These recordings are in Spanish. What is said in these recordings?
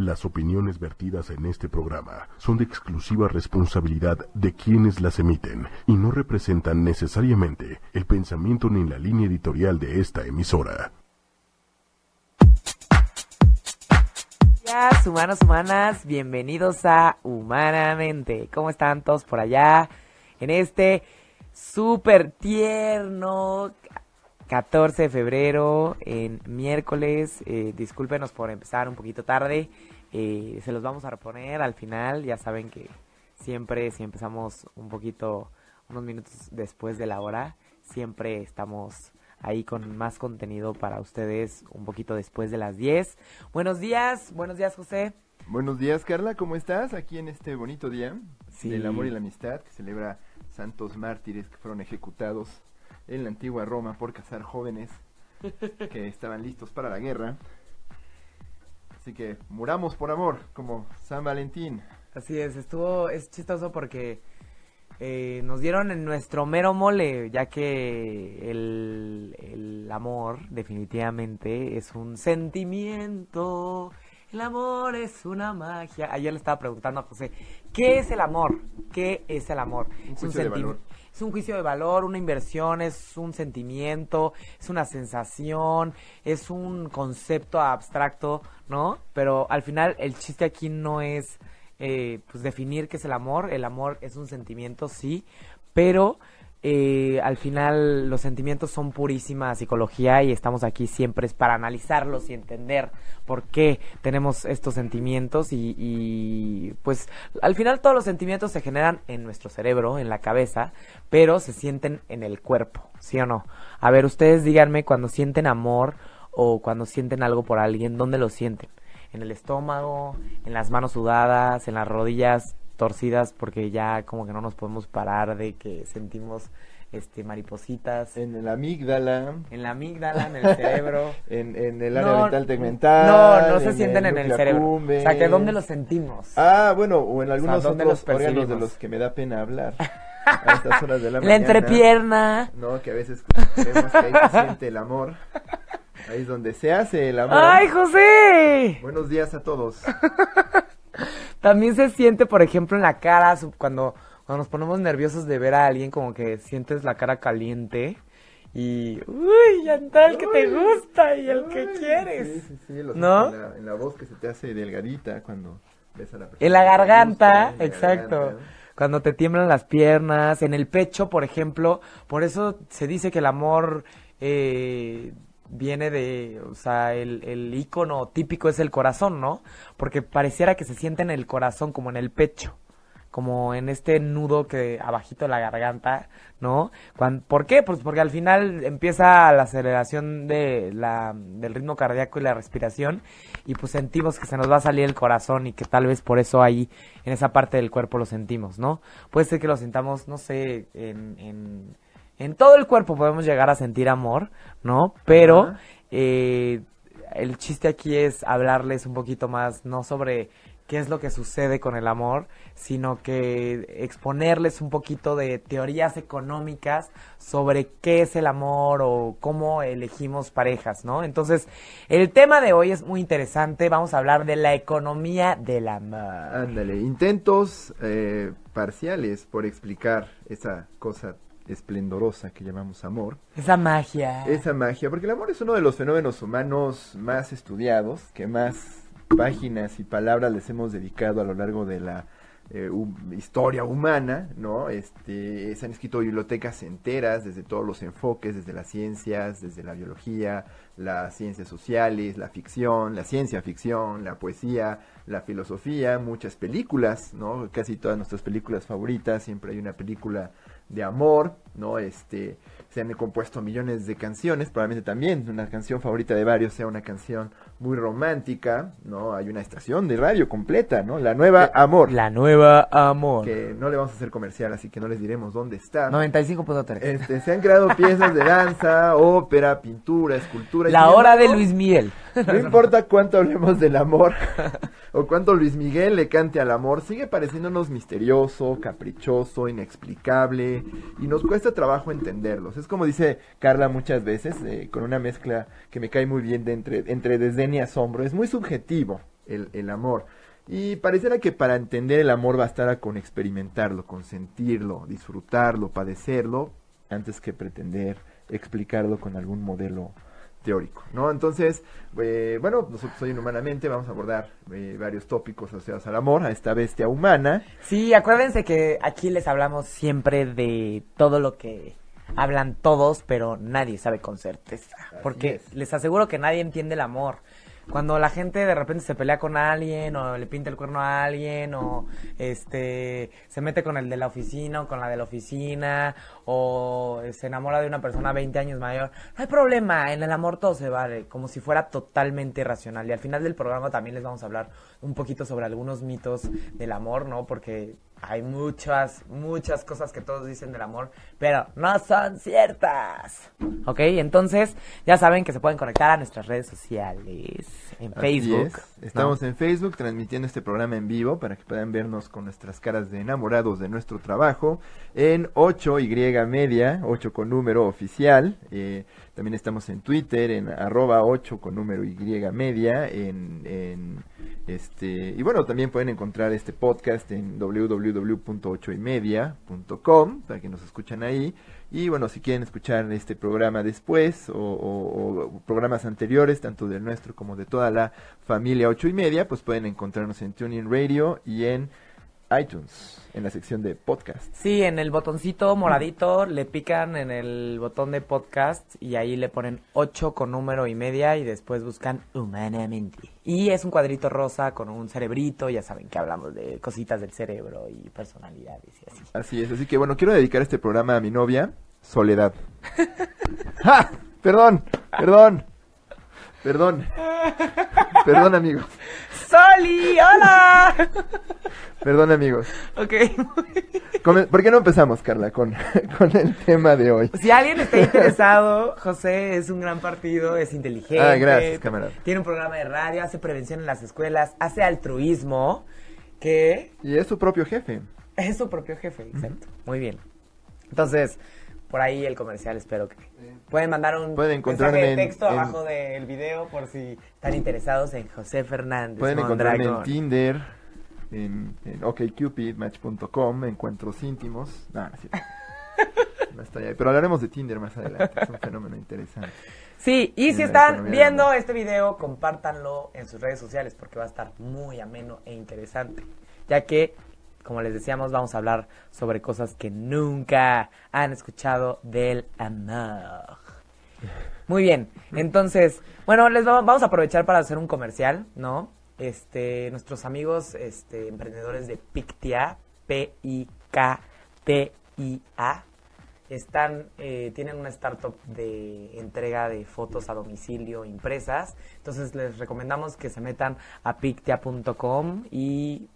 Las opiniones vertidas en este programa son de exclusiva responsabilidad de quienes las emiten y no representan necesariamente el pensamiento ni la línea editorial de esta emisora. Días, humanos, humanas, bienvenidos a Humanamente. ¿Cómo están todos por allá? En este súper tierno 14 de febrero, en miércoles. Eh, discúlpenos por empezar un poquito tarde. Eh, se los vamos a reponer al final. Ya saben que siempre, si empezamos un poquito, unos minutos después de la hora, siempre estamos ahí con más contenido para ustedes un poquito después de las 10. Buenos días, buenos días José. Buenos días Carla, ¿cómo estás? Aquí en este bonito día Sí. del amor y la amistad que celebra santos mártires que fueron ejecutados en la antigua Roma por cazar jóvenes que estaban listos para la guerra. Así que muramos por amor, como San Valentín. Así es, estuvo, es chistoso porque eh, nos dieron en nuestro mero mole, ya que el, el amor definitivamente es un sentimiento, el amor es una magia. Ayer le estaba preguntando a José, ¿qué es el amor? ¿Qué es el amor? Un Es de valor. Es un juicio de valor, una inversión, es un sentimiento, es una sensación, es un concepto abstracto, ¿no? Pero al final el chiste aquí no es eh, pues definir qué es el amor. El amor es un sentimiento, sí, pero eh, al final los sentimientos son purísima psicología y estamos aquí siempre es para analizarlos y entender por qué tenemos estos sentimientos y, y, pues al final todos los sentimientos se generan en nuestro cerebro, en la cabeza, pero se sienten en el cuerpo, ¿sí o no? A ver, ustedes díganme cuando sienten amor o cuando sienten algo por alguien, ¿dónde lo sienten? en el estómago, en las manos sudadas, en las rodillas torcidas porque ya como que no nos podemos parar de que sentimos este maripositas en, En la amígdala, la amígdala, en el cerebro. en, en el área No, mental tegmental. No, no se en sienten en el cerebro. O sea, que ¿dónde lo sentimos? Ah, bueno, o en algunos ¿dónde otros los órganos de los que me da pena hablar. A estas horas de la la mañana. entrepierna. No, que a veces creemos que ahí se siente el amor. Ahí es donde se hace el amor. ¡Ay, José! Buenos días a todos. También se siente, por ejemplo, en la cara, su- cuando, cuando nos ponemos nerviosos de ver a alguien, como que sientes la cara caliente. Y, uy, ya el que te gusta y el que quieres. Sí, sí, sí. lo ¿No? En la, en la voz que se te hace delgadita cuando ves a la persona. En la garganta, gusta, en la exacto. garganta. Cuando te tiemblan las piernas, en el pecho, por ejemplo. Por eso se dice que el amor eh, viene de, o sea, el, el ícono típico es el corazón, ¿no? Porque pareciera que se siente en el corazón, como en el pecho. Como en este nudo que abajito de la garganta, ¿no? Cuan- ¿Por qué? Pues porque al final empieza la aceleración de la, del ritmo cardíaco y la respiración y pues sentimos que se nos va a salir el corazón y que tal vez por eso ahí en esa parte del cuerpo lo sentimos, ¿no? Puede ser que lo sintamos, no sé, en, en todo el cuerpo podemos llegar a sentir amor, ¿no? Pero eh, el chiste aquí es hablarles un poquito más, no sobre qué es lo que sucede con el amor, sino que exponerles un poquito de teorías económicas sobre qué es el amor o cómo elegimos parejas, ¿no? Entonces, el tema de hoy es muy interesante, vamos a hablar de la economía del amor. Ándale, intentos eh, parciales por explicar esa cosa esplendorosa que llamamos amor. Esa magia. Esa magia, porque el amor es uno de los fenómenos humanos más estudiados, que más páginas y palabras les hemos dedicado a lo largo de la eh, historia humana, ¿no? Este, se han escrito bibliotecas enteras desde todos los enfoques, desde las ciencias, desde la biología, las ciencias sociales, la ficción, la ciencia ficción, la poesía, la filosofía, muchas películas, ¿no? Casi todas nuestras películas favoritas, siempre hay una película de amor, ¿no? Este, se han compuesto millones de canciones, probablemente también una canción favorita de varios sea una canción muy romántica, ¿no? Hay una estación de radio completa, ¿no? La nueva Amor, La nueva amor. que no le vamos a hacer comercial, así que no les diremos dónde está. 95.3. Este, se han creado piezas de danza, ópera, pintura, escultura. La hora de Luis Miguel. no importa cuánto hablemos del amor o cuánto Luis Miguel le cante al amor, sigue pareciéndonos misterioso, caprichoso, inexplicable y nos cuesta trabajo entenderlos. Es como dice Carla muchas veces, eh, con una mezcla que me cae muy bien de entre, entre desdén y asombro. Es muy subjetivo el, el amor. Y pareciera que para entender el amor bastará con experimentarlo, con sentirlo, disfrutarlo, padecerlo, antes que pretender explicarlo con algún modelo teórico, ¿no? Entonces, eh, bueno, nosotros hoy Inhumanamente vamos a abordar eh, varios tópicos asociados al amor, a esta bestia humana. Sí, acuérdense que aquí les hablamos siempre de todo lo que hablan todos, pero nadie sabe con certeza. Porque es. les aseguro que nadie entiende el amor. Cuando la gente de repente se pelea con alguien o le pinta el cuerno a alguien o este se mete con el de la oficina o con la de la oficina o se enamora de una persona 20 años mayor, no hay problema, en el amor todo se vale, como si fuera totalmente irracional. Y al final del programa también les vamos a hablar un poquito sobre algunos mitos del amor, ¿no? Porque hay muchas, muchas cosas que todos dicen del amor, pero no son ciertas. ¿Ok? Entonces, ya saben que se pueden conectar a nuestras redes sociales, en Así Facebook. es. Estamos ¿no? en Facebook transmitiendo este programa en vivo para que puedan vernos con nuestras caras de enamorados de nuestro trabajo. En 8Y Media, 8 con número oficial. Eh, también estamos en Twitter, en arroba 8 con número Y Media. En, en este, y bueno, también pueden encontrar este podcast en www.8ymedia.com para que nos escuchen ahí. Y bueno, si quieren escuchar este programa después o, programas anteriores, tanto del nuestro como de toda la familia 8 y media, pues pueden encontrarnos en TuneIn Radio y en iTunes, en la sección de podcast. Sí, en el botoncito moradito le pican en el botón de podcast y ahí le ponen 8 con número y media y después buscan humanamente. Y es un cuadrito rosa con un cerebrito, ya saben que hablamos de cositas del cerebro y personalidades y así. Así es, así que bueno, quiero dedicar este programa a mi novia, Soledad. ¡Ja! Perdón, perdón, perdón, perdón amigos, ¡Soli! ¡Hola! perdón amigos. ok. ¿Por qué no empezamos, Carla, con, con el tema de hoy? Si alguien está interesado, José es un gran partido, es inteligente. Ah, gracias, camarada. Tiene un programa de radio, hace prevención en las escuelas, hace altruismo, que Y es su propio jefe. es su propio jefe, exacto. Muy bien. Entonces, por ahí el comercial, espero que pueden mandar un Pueden encontrarme mensaje de en- texto en- abajo del video por si están interesados en José Fernández. Pueden encontrarme en Mondragón. Tinder, en, en OkCupid, Match.com, Encuentros Íntimos. No, no es cierto. No estoy ahí. Pero hablaremos de Tinder más adelante. Es un fenómeno interesante. Sí, y en si están viendo este video, compártanlo en sus redes sociales porque va a estar muy ameno e interesante. Ya que, como les decíamos, vamos a hablar sobre cosas que nunca han escuchado del amor. Muy bien, entonces, bueno, les va- vamos a aprovechar para hacer un comercial, ¿no? Este, nuestros amigos este, emprendedores de Pictia, P-I-K-T-I-A, están, eh, tienen una startup de entrega de fotos a domicilio impresas. Entonces les recomendamos que se metan a pictia.com y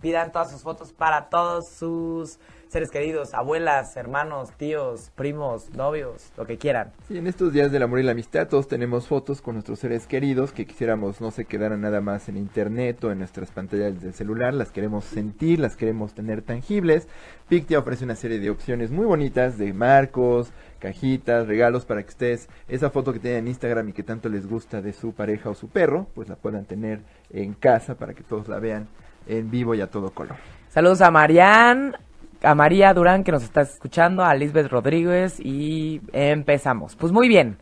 pidan todas sus fotos para todos sus seres queridos, abuelas, hermanos, tíos, primos, novios, lo que quieran. Sí, en estos días del amor y la amistad todos tenemos fotos con nuestros seres queridos que quisiéramos no se quedaran nada más en internet o en nuestras pantallas del celular, las queremos sentir, las queremos tener tangibles. Pictia ofrece una serie de opciones muy bonitas de marcos, cajitas, regalos para que ustedes esa foto que tienen en Instagram y que tanto les gusta de su pareja o su perro, pues la puedan tener en casa para que todos la vean en vivo y a todo color. Saludos a Marian, a María Durán que nos está escuchando, a Lisbeth Rodríguez y empezamos. Pues muy bien.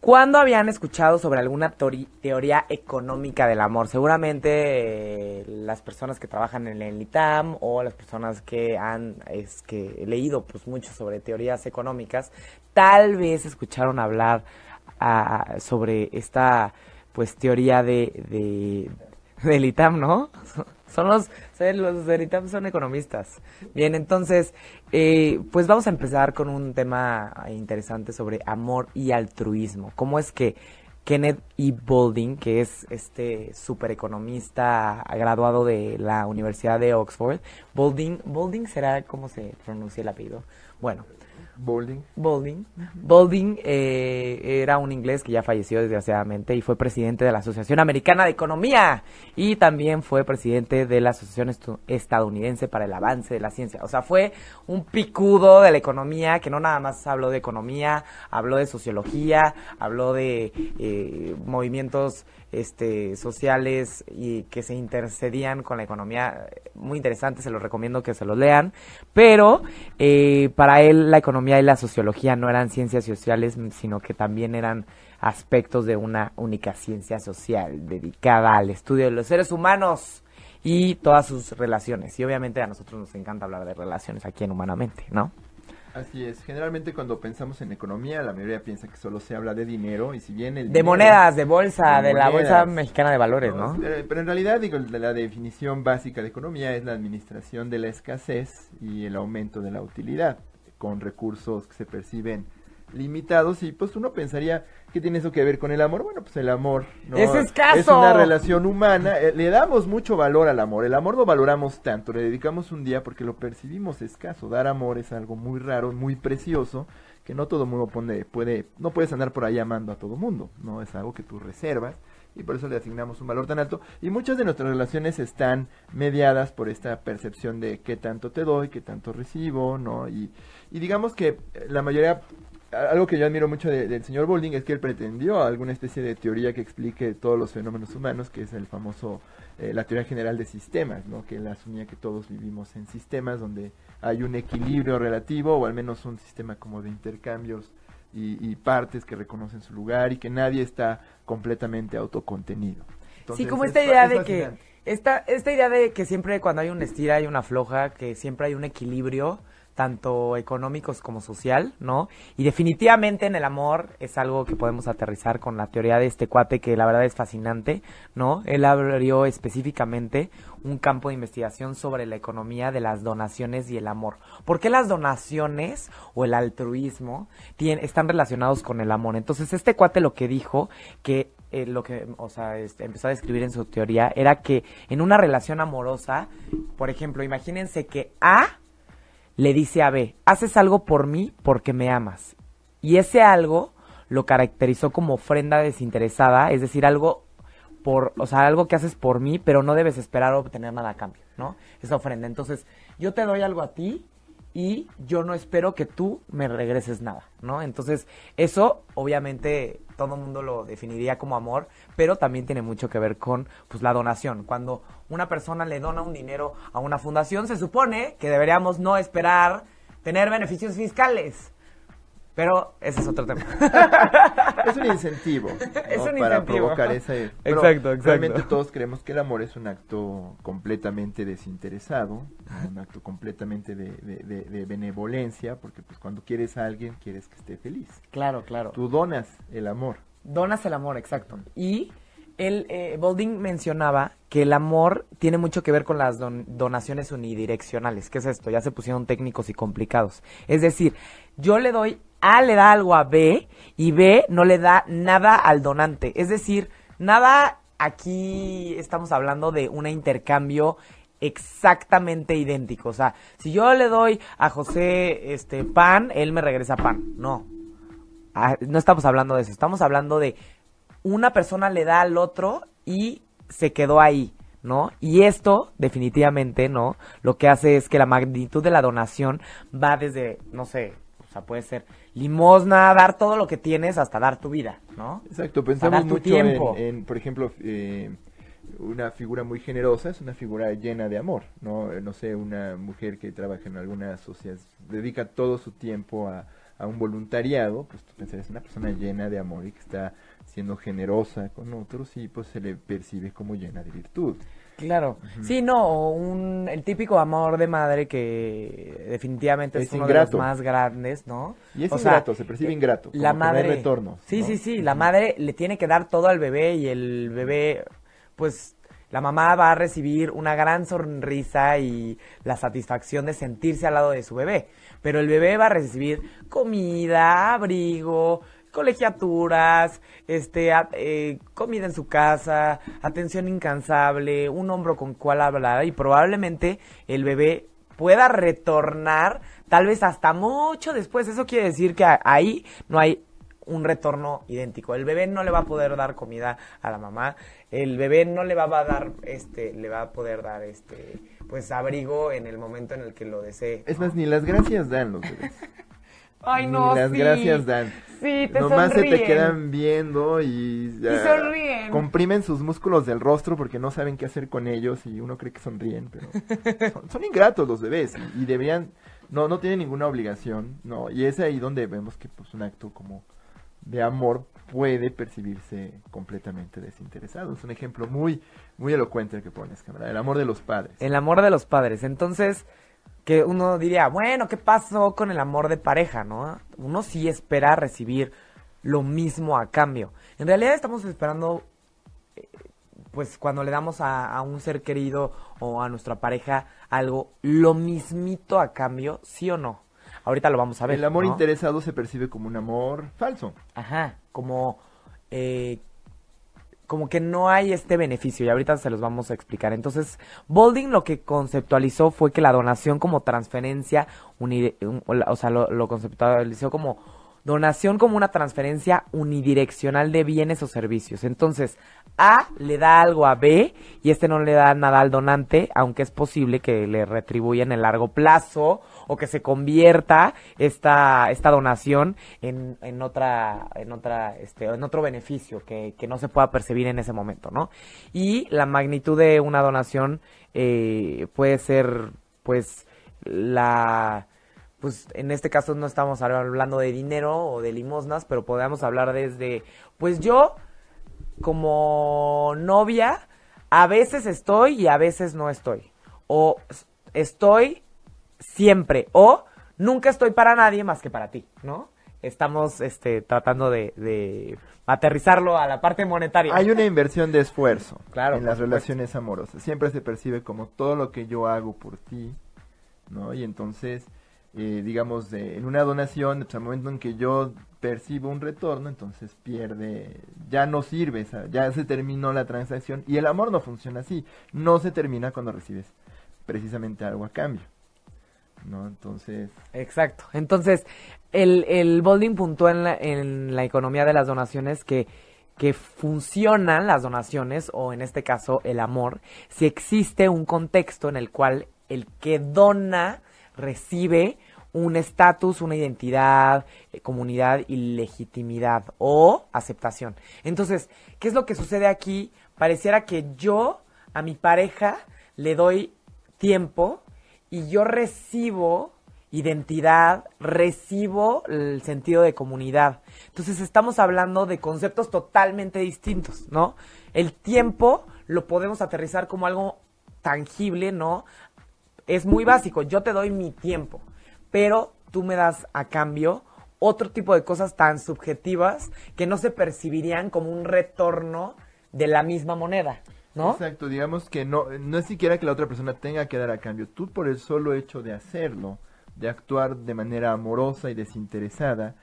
¿Cuándo habían escuchado sobre alguna teoría económica del amor? Seguramente eh, las personas que trabajan en el ITAM o las personas que han es que leído pues mucho sobre teorías económicas, tal vez escucharon hablar ah, sobre esta pues teoría de del ITAM, ¿no? Son los, los del ITAM son economistas. Bien, entonces, eh, pues vamos a empezar con un tema interesante sobre amor y altruismo. ¿Cómo es que Kenneth E. Boulding, que es este super economista graduado de la Universidad de Oxford, Boulding, Boulding será cómo se pronuncia el apellido. Bueno, Bowling. Boulding. Boulding eh, era un inglés que ya falleció desgraciadamente y fue presidente de la Asociación Americana de Economía y también fue presidente de la Asociación Estadounidense para el Avance de la Ciencia. O sea, fue un picudo de la economía que no nada más habló de economía, habló de sociología, habló de eh, movimientos este, sociales y que se intercedían con la economía, muy interesante, se los recomiendo que se los lean, pero eh, para él la economía y la sociología no eran ciencias sociales, sino que también eran aspectos de una única ciencia social dedicada al estudio de los seres humanos y todas sus relaciones. Y obviamente a nosotros nos encanta hablar de relaciones aquí en Humanamente, ¿no? Así es, generalmente cuando pensamos en economía, la mayoría piensa que solo se habla de dinero y si bien el De dinero- monedas, de bolsa, de, de la Bolsa monedas. Mexicana de Valores, ¿no? Pero, pero en realidad, digo, la definición básica de economía es la administración de la escasez y el aumento de la utilidad, con recursos que se perciben limitados y pues uno pensaría que tiene eso que ver con el amor. Bueno, pues el amor ¿no? ¡Es escaso! es una relación humana. eh, le damos mucho valor al amor. El amor lo valoramos tanto, le dedicamos un día porque lo percibimos escaso. Dar amor es algo muy raro, muy precioso que no todo mundo pone, puede, no puedes andar por ahí amando a todo mundo, no es algo que tú reservas y por eso le asignamos un valor tan alto y muchas de nuestras relaciones están mediadas por esta percepción de qué tanto te doy, qué tanto recibo, ¿no? Y, y digamos que la mayoría algo que yo admiro mucho de- del señor Boulding es que él pretendió alguna especie de teoría que explique todos los fenómenos humanos, que es el famoso, eh, la teoría general de sistemas, ¿no? que él asumía que todos vivimos en sistemas donde hay un equilibrio relativo o al menos un sistema como de intercambios y, y partes que reconocen su lugar y que nadie está completamente autocontenido. sí, como es esta idea es de que esta esta idea de que siempre cuando hay una estira hay una floja, que siempre hay un equilibrio tanto económicos como social, ¿no? Y definitivamente en el amor es algo que podemos aterrizar con la teoría de este cuate que la verdad es fascinante, ¿no? Él abrió específicamente un campo de investigación sobre la economía de las donaciones y el amor. ¿Por qué las donaciones o el altruismo tien- están relacionados con el amor? Entonces este cuate lo que dijo que eh, lo que, o sea, este, empezó a describir en su teoría era que en una relación amorosa, por ejemplo, imagínense que A le dice a B, haces algo por mí porque me amas. Y ese algo lo caracterizó como ofrenda desinteresada, es decir, algo por, o sea, algo que haces por mí, pero no debes esperar obtener nada a cambio, ¿no? Esa ofrenda. Entonces, yo te doy algo a ti y yo no espero que tú me regreses nada, ¿no? Entonces, eso obviamente todo el mundo lo definiría como amor, pero también tiene mucho que ver con pues la donación. Cuando una persona le dona un dinero a una fundación, se supone que deberíamos no esperar tener beneficios fiscales. Pero ese es otro tema. es un incentivo Es un para incentivo. provocar ese pero Exacto, exacto. realmente todos creemos que el amor es un acto completamente desinteresado un acto completamente de, de- de- de benevolencia porque pues cuando quieres a alguien quieres que esté feliz claro, claro. tú donas el amor Donas el amor, exacto. Y él, eh, Boulding mencionaba que el amor tiene mucho que ver con las don- donaciones unidireccionales. ¿Qué es esto? Ya se pusieron técnicos y complicados. Es decir, yo le doy, A le da algo a B y B no le da nada al donante. Es decir, nada aquí estamos hablando de un intercambio exactamente idéntico. O sea, si yo le doy a José este pan, él me regresa pan. No, Ah, no estamos hablando de eso, estamos hablando de una persona le da al otro y se quedó ahí, ¿no? Y esto, definitivamente, ¿no? Lo que hace es que la magnitud de la donación va desde, no sé, o sea, puede ser limosna, dar todo lo que tienes hasta dar tu vida, ¿no? exacto pensamos mucho en, en, por ejemplo eh, una figura muy generosa es una figura llena de amor no Eh, no sé una mujer que trabaja en alguna sociedad dedica todo su tiempo a, a un voluntariado pues tú pensarías es una persona llena de amor y que está siendo generosa con otros y pues se le percibe como llena de virtud Claro. Sí, no, un, el típico amor de madre que definitivamente es, Es uno ingrato. de los más grandes, ¿no? Y es O sea, ingrato, se percibe eh, ingrato, como La que no hay madre. retornos, Sí, ¿no? sí, sí. La madre le tiene que dar todo al bebé y el bebé, pues, la mamá va a recibir una gran sonrisa y la satisfacción de sentirse al lado de su bebé. Pero el bebé va a recibir comida, abrigo, colegiaturas, este, a- eh, comida en su casa, atención incansable, un hombro con cual hablar y probablemente el bebé pueda retornar tal vez hasta mucho después. Eso quiere decir que ahí no hay un retorno idéntico. El bebé no le va a poder dar comida a la mamá. El bebé no le va a dar, este, le va a poder dar, este, pues abrigo en el momento en el que lo desee. es más ni las gracias dan los bebés Ay, Ni no, las sí. gracias dan. Sí, te Nomás se te sonríen. quedan viendo y, ah, sonríen. comprimen sus músculos del rostro porque no saben qué hacer con ellos y uno cree que sonríen, pero son, son ingratos los bebés y, y deberían, no, no tienen ninguna obligación, no, y es ahí donde vemos que pues un acto como de amor puede percibirse completamente desinteresado. Es un ejemplo muy, muy elocuente el que pones, cámara, el amor de los padres. El amor de los padres. Entonces, que uno diría, bueno, ¿qué pasó con el amor de pareja, no? Uno sí espera recibir lo mismo a cambio. En realidad estamos esperando, eh, pues cuando le damos a, a un ser querido o a nuestra pareja algo, lo mismito a cambio, ¿sí o no? Ahorita lo vamos a ver. el amor ¿no? interesado se percibe como un amor falso. Ajá, como, eh, como que no hay este beneficio y ahorita se los vamos a explicar. Entonces, Bolding lo que conceptualizó fue que la donación como transferencia, o sea, lo conceptualizó como donación como una transferencia unidireccional de bienes o servicios. Entonces, A le da algo a B y este no le da nada al donante, aunque es posible que le retribuya en el largo plazo o que se convierta esta, esta donación en, en otra, en otra, este, en otro beneficio que, que no se pueda percibir en ese momento, ¿no? Y la magnitud de una donación eh, puede ser, pues, la, pues en este caso no estamos hablando de dinero o de limosnas, pero podemos hablar desde, pues yo como novia a veces estoy y a veces no estoy. O estoy siempre o nunca estoy para nadie más que para ti, ¿no? Estamos este, tratando de, de aterrizarlo a la parte monetaria. Hay una inversión de esfuerzo Claro, en las supuesto. relaciones amorosas. Siempre se percibe como todo lo que yo hago por ti, ¿no? Y entonces, eh, digamos, de- en una donación, pues, al momento en que yo percibo un retorno, entonces pierde, ya no sirve, ya se terminó la transacción. Y el amor no funciona así. No se termina cuando recibes precisamente algo a cambio, ¿no? Entonces, Exacto. Entonces, el, el Bolding puntuó en la, en la economía de las donaciones que, que funcionan las donaciones, o en este caso el amor, si existe un contexto en el cual el que dona recibe un estatus, una identidad, eh, comunidad y legitimidad o aceptación. Entonces, ¿qué es lo que sucede aquí? Pareciera que yo a mi pareja le doy tiempo y yo recibo identidad, recibo el sentido de comunidad. Entonces estamos hablando de conceptos totalmente distintos, ¿no? El tiempo lo podemos aterrizar como algo tangible, ¿no? Es muy básico, yo te doy mi tiempo, pero tú me das a cambio otro tipo de cosas tan subjetivas que no se percibirían como un retorno de la misma moneda, ¿no? Exacto, digamos que no, no es siquiera que la otra persona tenga que dar a cambio. Tú por el solo hecho de hacerlo, de actuar de manera amorosa y desinteresada,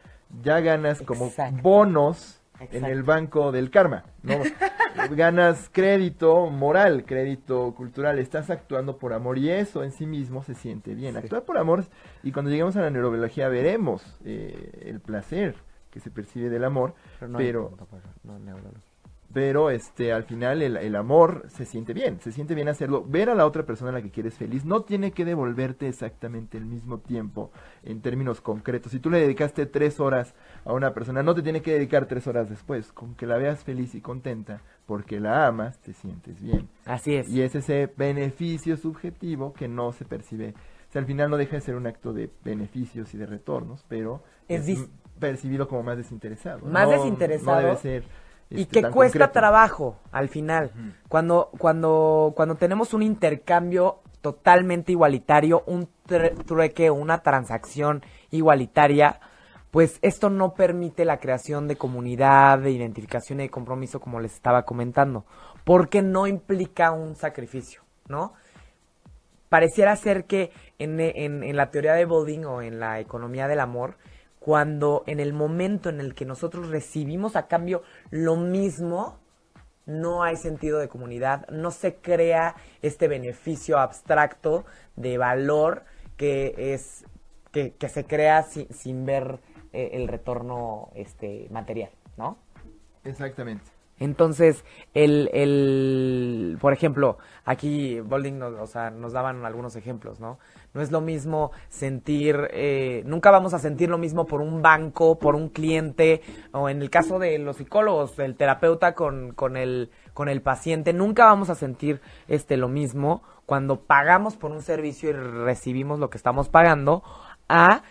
ya ganas como Exacto. bonos en el banco del karma, ¿no? ganas crédito moral, crédito cultural, estás actuando por amor y eso en sí mismo se siente bien. Sí. Actuar por amor, y cuando lleguemos a la neurobiología veremos eh, el placer que se percibe del amor, no pero punto para- no. Pero este al final el, el amor se siente bien, se siente bien hacerlo. Ver a la otra persona a la que quieres feliz no tiene que devolverte exactamente el mismo tiempo en términos concretos. Si tú le dedicaste tres horas a una persona, no te tiene que dedicar tres horas después. Con que la veas feliz y contenta porque la amas, te sientes bien. Así es. Y es ese beneficio subjetivo que no se percibe. O sea, al final no deja de ser un acto de beneficios y de retornos, pero Es es, percibido como más desinteresado. Más No- desinteresado No debe ser. Y este, que cuesta concreto. trabajo al final. Cuando, cuando, cuando tenemos un intercambio totalmente igualitario, un trueque, una transacción igualitaria, pues esto no permite la creación de comunidad, de identificación y de compromiso, como les estaba comentando, porque no implica un sacrificio, ¿no? pareciera ser que en, en- en la teoría de Bolding o en la economía del amor, cuando en el momento en el que nosotros recibimos a cambio lo mismo, no hay sentido de comunidad, no se crea este beneficio abstracto de valor que es que, que se crea sin, sin ver eh, el retorno este material, ¿no? Exactamente. Entonces, el, el, por ejemplo, aquí Bolding nos, o sea, nos daban algunos ejemplos, ¿no? No es lo mismo sentir, eh, nunca vamos a sentir lo mismo por un banco, por un cliente, o en el caso de los psicólogos, el terapeuta con, con, el, con el paciente, nunca vamos a sentir este, lo mismo cuando pagamos por un servicio y recibimos lo que estamos pagando, a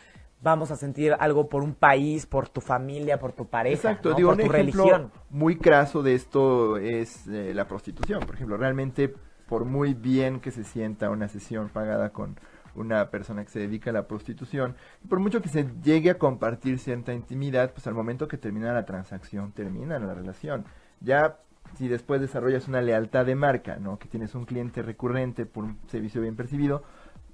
vamos a sentir algo por un país, por tu familia, por tu pareja, Exacto, ¿no? digo, por un tu ejemplo religión. muy craso de esto es eh, la prostitución, por ejemplo, realmente por muy bien que se sienta una sesión pagada con una persona que se dedica a la prostitución, y por mucho que se llegue a compartir cierta intimidad, pues al momento que termina la transacción, termina la relación. Ya si después desarrollas una lealtad de marca, ¿no? Que tienes un cliente recurrente por un servicio bien percibido,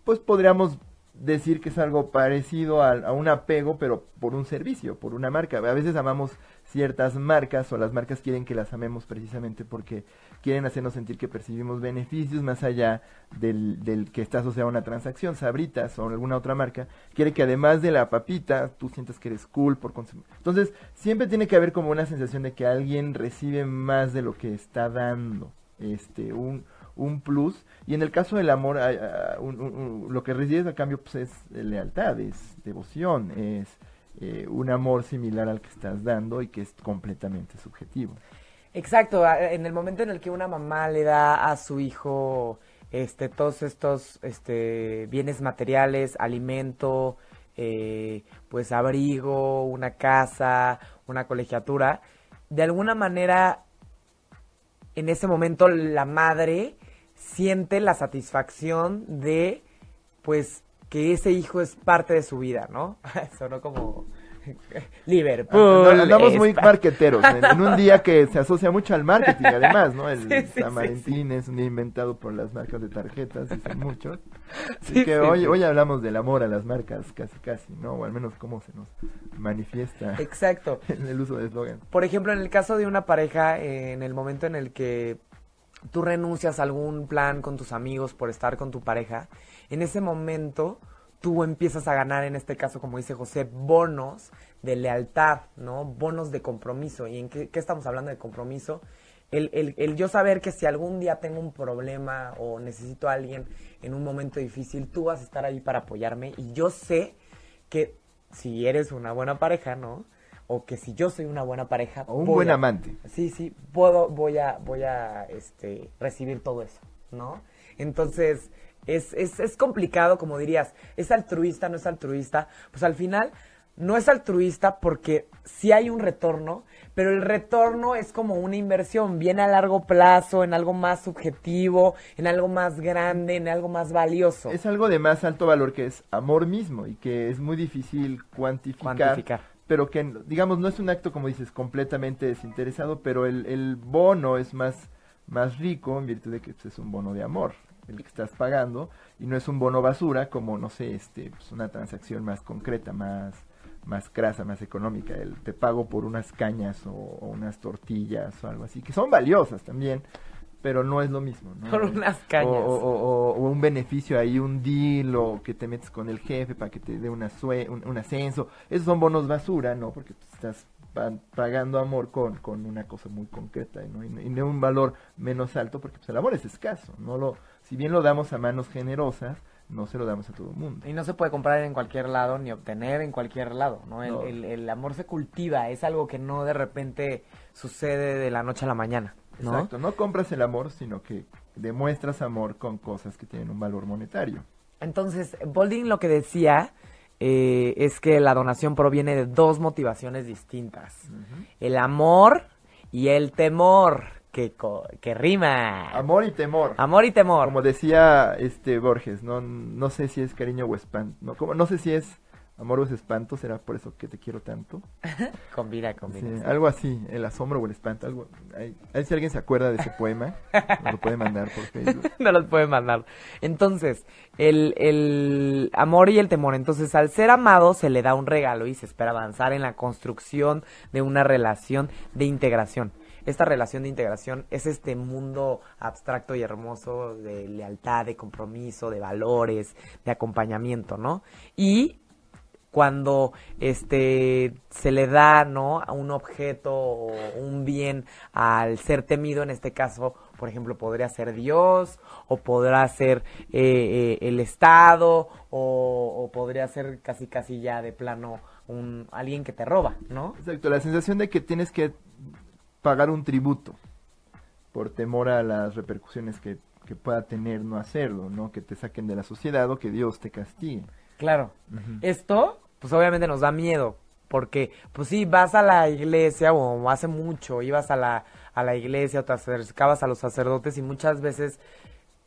pues podríamos decir que es algo parecido a, un apego, pero por un servicio, por una marca. A veces amamos ciertas marcas o las marcas quieren que las amemos precisamente porque quieren hacernos sentir que percibimos beneficios más allá del, del que está asociado a una transacción. Sabritas o alguna otra marca quiere que además de la papita tú sientas que eres cool por consumir. Entonces siempre tiene que haber como una sensación de que alguien recibe más de lo que está dando. Este, un, un plus. Y en el caso del amor, lo que recibes a cambio pues, es lealtad, es devoción, es eh, un amor similar al que estás dando y que es completamente subjetivo. Exacto, en el momento en el que una mamá le da a su hijo este todos estos este bienes materiales, alimento, eh, pues abrigo, una casa, una colegiatura, de alguna manera en ese momento la madre siente la satisfacción de, pues, que ese hijo es parte de su vida, ¿no? Sonó como Liverpool. Andamos muy marqueteros, en, en, un día que se asocia mucho al marketing, además, ¿no? El sí, sí, San Valentín sí, es un día inventado por las marcas de tarjetas, dicen muchos. Así que hoy, hoy hablamos del amor a las marcas, casi, casi, ¿no? O al menos cómo se nos manifiesta. Exacto. En el uso de eslogan. Por ejemplo, en el caso de una pareja, eh, en el momento en el que tú renuncias a algún plan con tus amigos por estar con tu pareja, en ese momento tú empiezas a ganar, en este caso, como dice José, bonos de lealtad, ¿no? Bonos de compromiso. ¿Y en qué, estamos hablando de compromiso? El, el, el, yo saber que si algún día tengo un problema o necesito a alguien en un momento difícil, tú vas a estar ahí para apoyarme. Y yo sé que si eres una buena pareja, ¿no? O que si yo soy una buena pareja. O un buen a, amante. Sí, sí, puedo, voy a, voy a este, recibir todo eso, ¿no? Entonces, es, es, es complicado, como dirías, ¿es altruista, no es altruista? Pues al final no es altruista porque sí hay un retorno, pero el retorno es como una inversión, viene a largo plazo, en algo más subjetivo, en algo más grande, en algo más valioso. Es algo de más alto valor que es amor mismo y que es muy difícil cuantificar. cuantificar. Pero que, digamos, no es un acto, como dices, completamente desinteresado, pero el, el bono es más, más rico en virtud de que pues, es un bono de amor el que estás pagando y no es un bono basura como no sé este pues una transacción más concreta más más crasa más económica el te pago por unas cañas o, o, unas tortillas o algo así que son valiosas también pero no es lo mismo ¿no? por unas cañas o, o, o, un beneficio ahí un deal o que te metes con el jefe para que te dé una sue un, un, ascenso esos son bonos basura no porque estás pagando amor con, con una cosa muy concreta ¿no? y, y de un valor menos alto porque pues, el amor es escaso no lo si bien lo damos a manos generosas, no se lo damos a todo el mundo. Y no se puede comprar en cualquier lado ni obtener en cualquier lado, ¿no? El, No. el- el amor se cultiva, es algo que no de repente sucede de la noche a la mañana, ¿no? Exacto, no compras el amor, sino que demuestras amor con cosas que tienen un valor monetario. Entonces, Bolding lo que decía eh, es que la donación proviene de dos motivaciones distintas. El amor y el temor, que, co- que rima. Amor y temor. Amor y temor. Como decía este Borges, no, no sé si es cariño o espanto. No, como, no sé si es amor o es espanto, será por eso que te quiero tanto. Combina, Sí, combina. algo así, el asombro o el espanto. Algo, ahí, ahí si alguien se acuerda de ese poema, me lo puede mandar por Facebook. no los puede mandar. Entonces, el, el amor y el temor. Entonces, al ser amado se le da un regalo y se espera avanzar en la construcción de una relación de integración. Esta relación de integración es este mundo abstracto y hermoso de lealtad, de compromiso, de valores, de acompañamiento, ¿no? Y cuando este se le da no a un objeto o un bien al ser temido en este caso por ejemplo podría ser Dios o podrá ser eh, eh, el Estado o, o podría ser casi casi ya de plano un alguien que te roba no Exacto, la sensación de que tienes que pagar un tributo por temor a las repercusiones que, que pueda tener no hacerlo, ¿no? Que te saquen de la sociedad o que Dios te castigue. Claro. Esto, pues obviamente nos da miedo, porque, pues sí, vas a la iglesia, o hace mucho, ibas a la, a la iglesia o te acercabas a los sacerdotes y muchas veces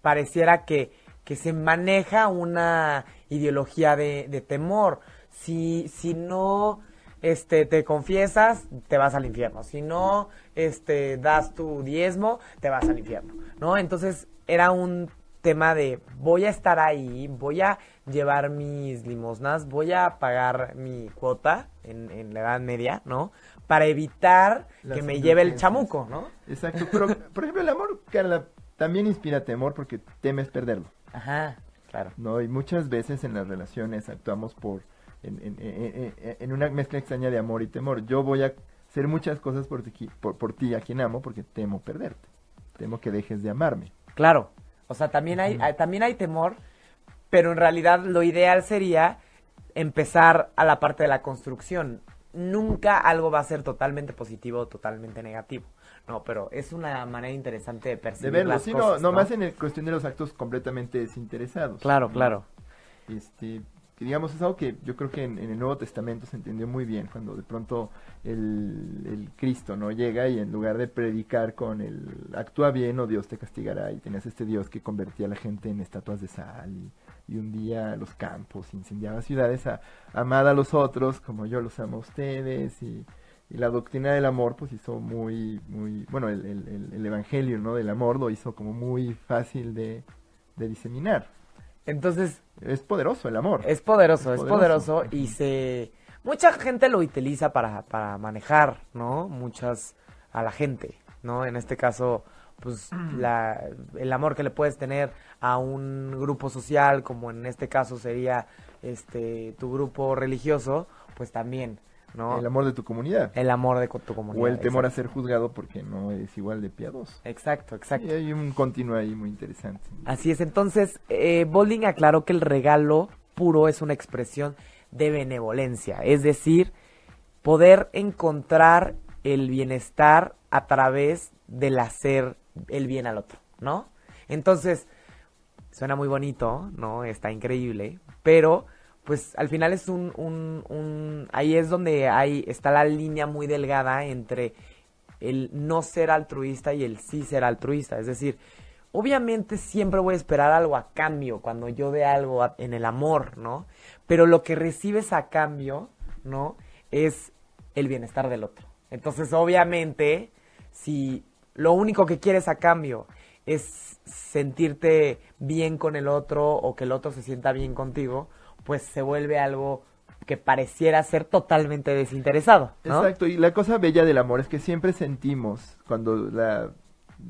pareciera que, que se maneja una ideología de, de temor. Si, si no este, te confiesas, te vas al infierno. Si no este, das tu diezmo, te vas al infierno. ¿No? Entonces era un tema de voy a estar ahí, voy a llevar mis limosnas, voy a pagar mi cuota en, en la Edad Media, ¿no? Para evitar Las que me lleve el chamuco, ¿no? Exacto, pero por ejemplo el amor, Carla, también inspira temor porque temes perderlo, Ajá, claro. ¿no? Y muchas veces en las relaciones actuamos por, en, en- en- en- en una mezcla extraña de amor y temor. Yo voy a hacer muchas cosas por ti, por, por ti a quien amo porque temo perderte, temo que dejes de amarme. Claro. O sea, también hay, hay- también hay temor, pero en realidad lo ideal sería empezar a la parte de la construcción. Nunca algo va a ser totalmente positivo o totalmente negativo. No, pero es una manera interesante de De percibir verlo, las sí, cosas, no, no más en el- cuestión de los actos completamente desinteresados. Claro, ¿no? claro. este que digamos es algo que yo creo que en, en el Nuevo Testamento se entendió muy bien cuando de pronto el, el Cristo no llega y en lugar de predicar con el actúa bien o Dios te castigará y tenías este Dios que convertía a la gente en estatuas de sal y, y hundía los campos, incendiaba ciudades, a, amad a los otros como yo los amo a ustedes y, y la doctrina del amor pues hizo muy, muy, bueno el, el, el- el evangelio no del amor lo hizo como muy fácil de, de diseminar. Entonces, Es poderoso el amor. es poderoso, Es es poderoso. poderoso y se... Mucha gente lo utiliza para, para manejar, ¿no? Muchas a la gente, ¿no? En este caso, pues la, el amor que le puedes tener a un grupo social, como en este caso sería este tu grupo religioso, pues también, ¿no? El amor de tu comunidad. El amor de tu comunidad. o el temor a ser juzgado porque no es igual de piadoso. Exacto, exacto. Y hay un continuo ahí muy interesante. Así es, entonces, eh, Bolding aclaró que el regalo puro es una expresión de benevolencia, es decir, poder encontrar el bienestar a través del hacer el bien al otro, ¿no? Entonces, suena muy bonito, ¿no? Está increíble, pero pues al final es un, un, un ahí es donde hay, está la línea muy delgada entre el no ser altruista y el sí ser altruista, es decir, obviamente siempre voy a esperar algo a cambio cuando yo dé algo en el amor, ¿no? Pero lo que recibes a cambio, ¿no? Es el bienestar del otro. Entonces, obviamente, si lo único que quieres a cambio es sentirte bien con el otro o que el otro se sienta bien contigo, pues se vuelve algo que pareciera ser totalmente desinteresado. Exacto, y la cosa bella del amor es que siempre sentimos, cuando la,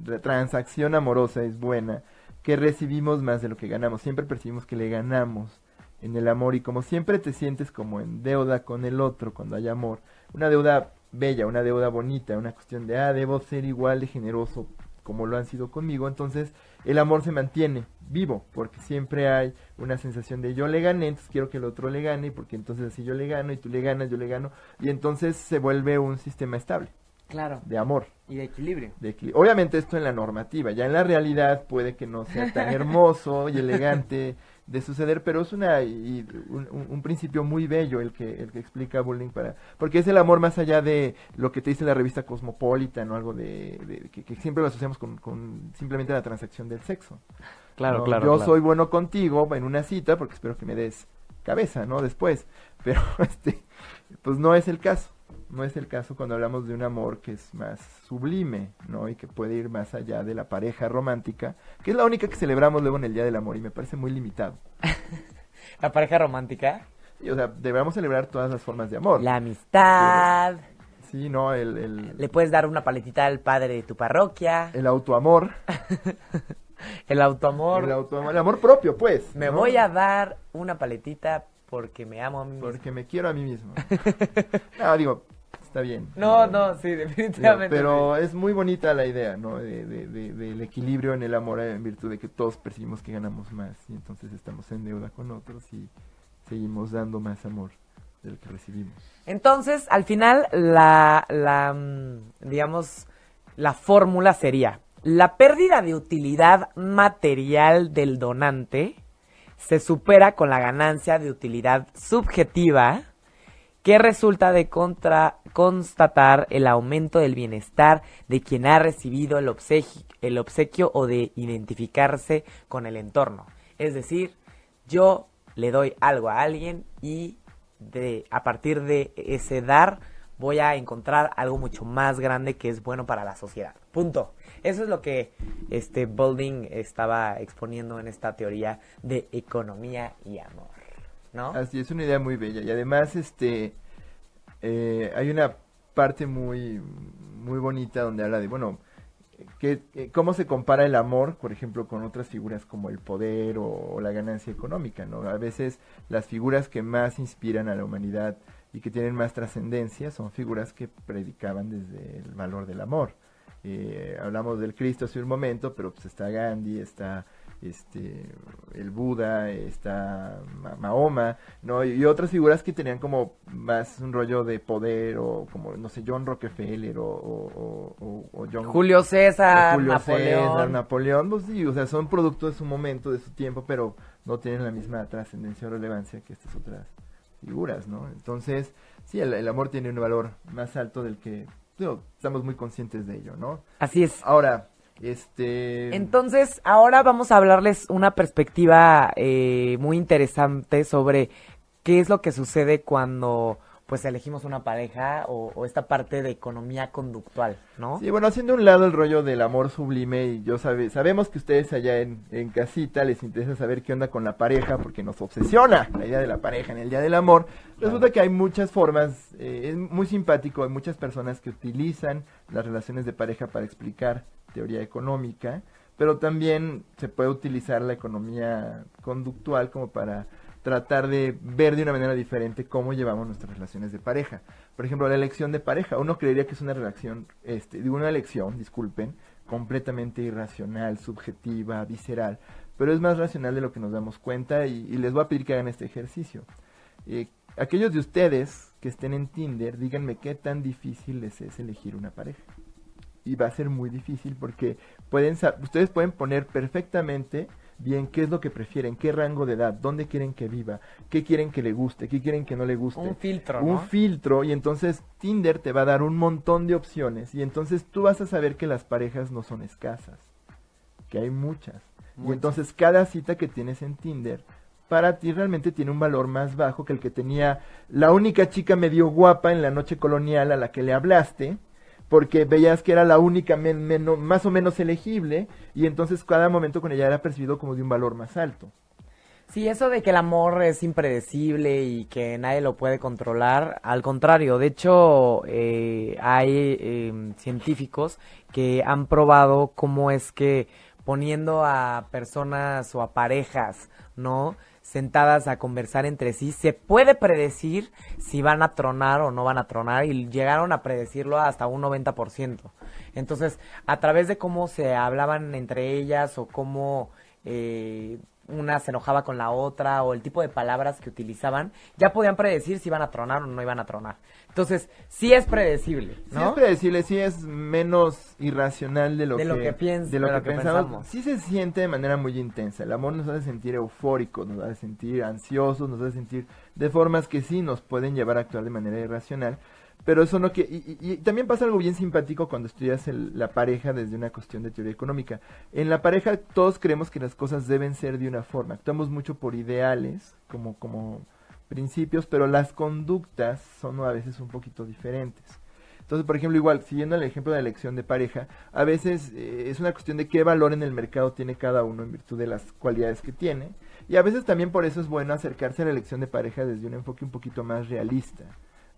la transacción amorosa es buena, que recibimos más de lo que ganamos. Siempre percibimos que le ganamos en el amor y como siempre te sientes como en deuda con el otro cuando hay amor, una deuda bella, una deuda bonita, una cuestión de, ah, debo ser igual de generoso como lo han sido conmigo, entonces el amor se mantiene vivo, porque siempre hay una sensación de yo le gané, entonces quiero que el otro le gane, porque entonces así yo le gano y tú le ganas, yo le gano, y entonces se vuelve un sistema estable Claro. de amor. Y de equilibrio. de Obviamente esto en la normativa, ya en la realidad puede que no sea tan hermoso y elegante de suceder, pero es una y un, un- principio muy bello el que el que explica Bulling para porque es el amor más allá de lo que te dice la revista Cosmopolitan o algo de, de- que, que siempre lo asociamos con, con simplemente la transacción del sexo. Claro, ¿no? claro. Yo claro. soy bueno contigo en una cita porque espero que me des cabeza, ¿no? Después, pero este pues no es el caso. No es el caso cuando hablamos de un amor que es más sublime, ¿no? Y que puede ir más allá de la pareja romántica, que es la única que celebramos luego en el Día del Amor y me parece muy limitado. La pareja romántica. Y, o sea, deberíamos celebrar todas las formas de amor. La amistad. Sí, ¿no? El, el, Le puedes dar una paletita al padre de tu parroquia. el autoamor. El autoamor. El autoamor. El amor propio, pues. Me ¿no? voy a dar una paletita porque me amo a mí mismo. Porque me quiero a mí mismo. no, digo, está bien. No, no, sí, definitivamente. Pero, es muy bonita la idea, ¿no? De, de, del equilibrio en el amor en virtud de que todos percibimos que ganamos más y entonces estamos en deuda con otros y seguimos dando más amor del que recibimos. Entonces, al final, la, la mm, digamos, la fórmula sería, la pérdida de utilidad material del donante se supera con la ganancia de utilidad subjetiva que resulta de contra, constatar el aumento del bienestar de quien ha recibido el obsequio, o de identificarse con el entorno. Es decir, yo le doy algo a alguien y de, a partir de ese dar voy a encontrar algo mucho más grande que es bueno para la sociedad. Punto. Eso es lo que este Boulding estaba exponiendo en esta teoría de economía y amor, ¿no? Así es una idea muy bella y además este eh, hay una parte muy muy bonita donde habla de bueno que, eh, cómo se compara el amor, por ejemplo, con otras figuras como el poder o, la ganancia económica, ¿no? A veces las figuras que más inspiran a la humanidad y que tienen más trascendencia son figuras que predicaban desde el valor del amor. Eh, hablamos del Cristo hace un momento, pero pues está Gandhi, está este el Buda, está Mahoma, ¿no? Y, otras figuras que tenían como más un rollo de poder o como, no sé, John Rockefeller o, o, o John... Julio César, Julio Napoleón. César, Napoleón, pues sí, o sea, son producto de su momento, de su tiempo, pero no tienen la misma trascendencia o relevancia que estas otras figuras, ¿no? Entonces, sí, el, el amor tiene un valor más alto del que estamos muy conscientes de ello, ¿no? Así es. Ahora, este... Entonces, ahora vamos a hablarles una perspectiva eh, muy interesante sobre qué es lo que sucede cuando pues elegimos una pareja o, esta parte de economía conductual, ¿no? Sí, bueno, haciendo un lado el rollo del amor sublime y yo sabe, sabemos que ustedes allá en, en casita les interesa saber qué onda con la pareja porque nos obsesiona la idea de la pareja en el día del amor. Resulta que hay muchas formas, eh, es muy simpático, hay muchas personas que utilizan las relaciones de pareja para explicar teoría económica, pero también se puede utilizar la economía conductual como para tratar de ver de una manera diferente cómo llevamos nuestras relaciones de pareja. Por ejemplo, la elección de pareja. Uno creería que es una relación, este, de una elección, disculpen, completamente irracional, subjetiva, visceral, pero es más racional de lo que nos damos cuenta y, les voy a pedir que hagan este ejercicio. Eh, aquellos de ustedes que estén en Tinder, díganme qué tan difícil les es elegir una pareja. Y va a ser muy difícil porque pueden ustedes pueden poner perfectamente bien qué es lo que prefieren, qué rango de edad, dónde quieren que viva, qué quieren que le guste, qué quieren que no le guste. Un filtro, Un filtro y entonces Tinder te va a dar un montón de opciones y entonces tú vas a saber que las parejas no son escasas, que hay muchas. Y entonces cada cita que tienes en Tinder para ti realmente tiene un valor más bajo que el que tenía la única chica medio guapa en la noche colonial a la que le hablaste porque veías que era la única más o menos elegible y entonces cada momento con ella era percibido como de un valor más alto. Sí, eso de que el amor es impredecible y que nadie lo puede controlar, al contrario, de hecho eh, hay em, científicos que han probado cómo es que poniendo a personas o a parejas, ¿no? Sentadas a conversar entre sí, se puede predecir si van a tronar o no van a tronar y llegaron a predecirlo hasta un 90%. Entonces, a través de cómo se hablaban entre ellas o cómo eh, una se enojaba con la otra o el tipo de palabras que utilizaban, ya podían predecir si iban a tronar o no iban a tronar. Entonces, sí es predecible, ¿no? Sí es predecible, sí es menos irracional de lo de que, lo que, piens, de lo de que, pensamos. Sí se siente de manera muy intensa. El amor nos hace sentir eufóricos, nos hace sentir ansiosos, nos hace sentir de formas que sí nos pueden llevar a actuar de manera irracional. Pero eso no que y, también pasa algo bien simpático cuando estudias la pareja desde una cuestión de teoría económica. En la pareja todos creemos que las cosas deben ser de una forma. Actuamos mucho por ideales, como como principios, pero las conductas son a veces un poquito diferentes. Entonces, por ejemplo, igual, siguiendo el ejemplo de la elección de pareja, a veces eh, es una cuestión de qué valor en el mercado tiene cada uno en virtud de las cualidades que tiene. Y a veces también por eso es bueno acercarse a la elección de pareja desde un enfoque un poquito más realista.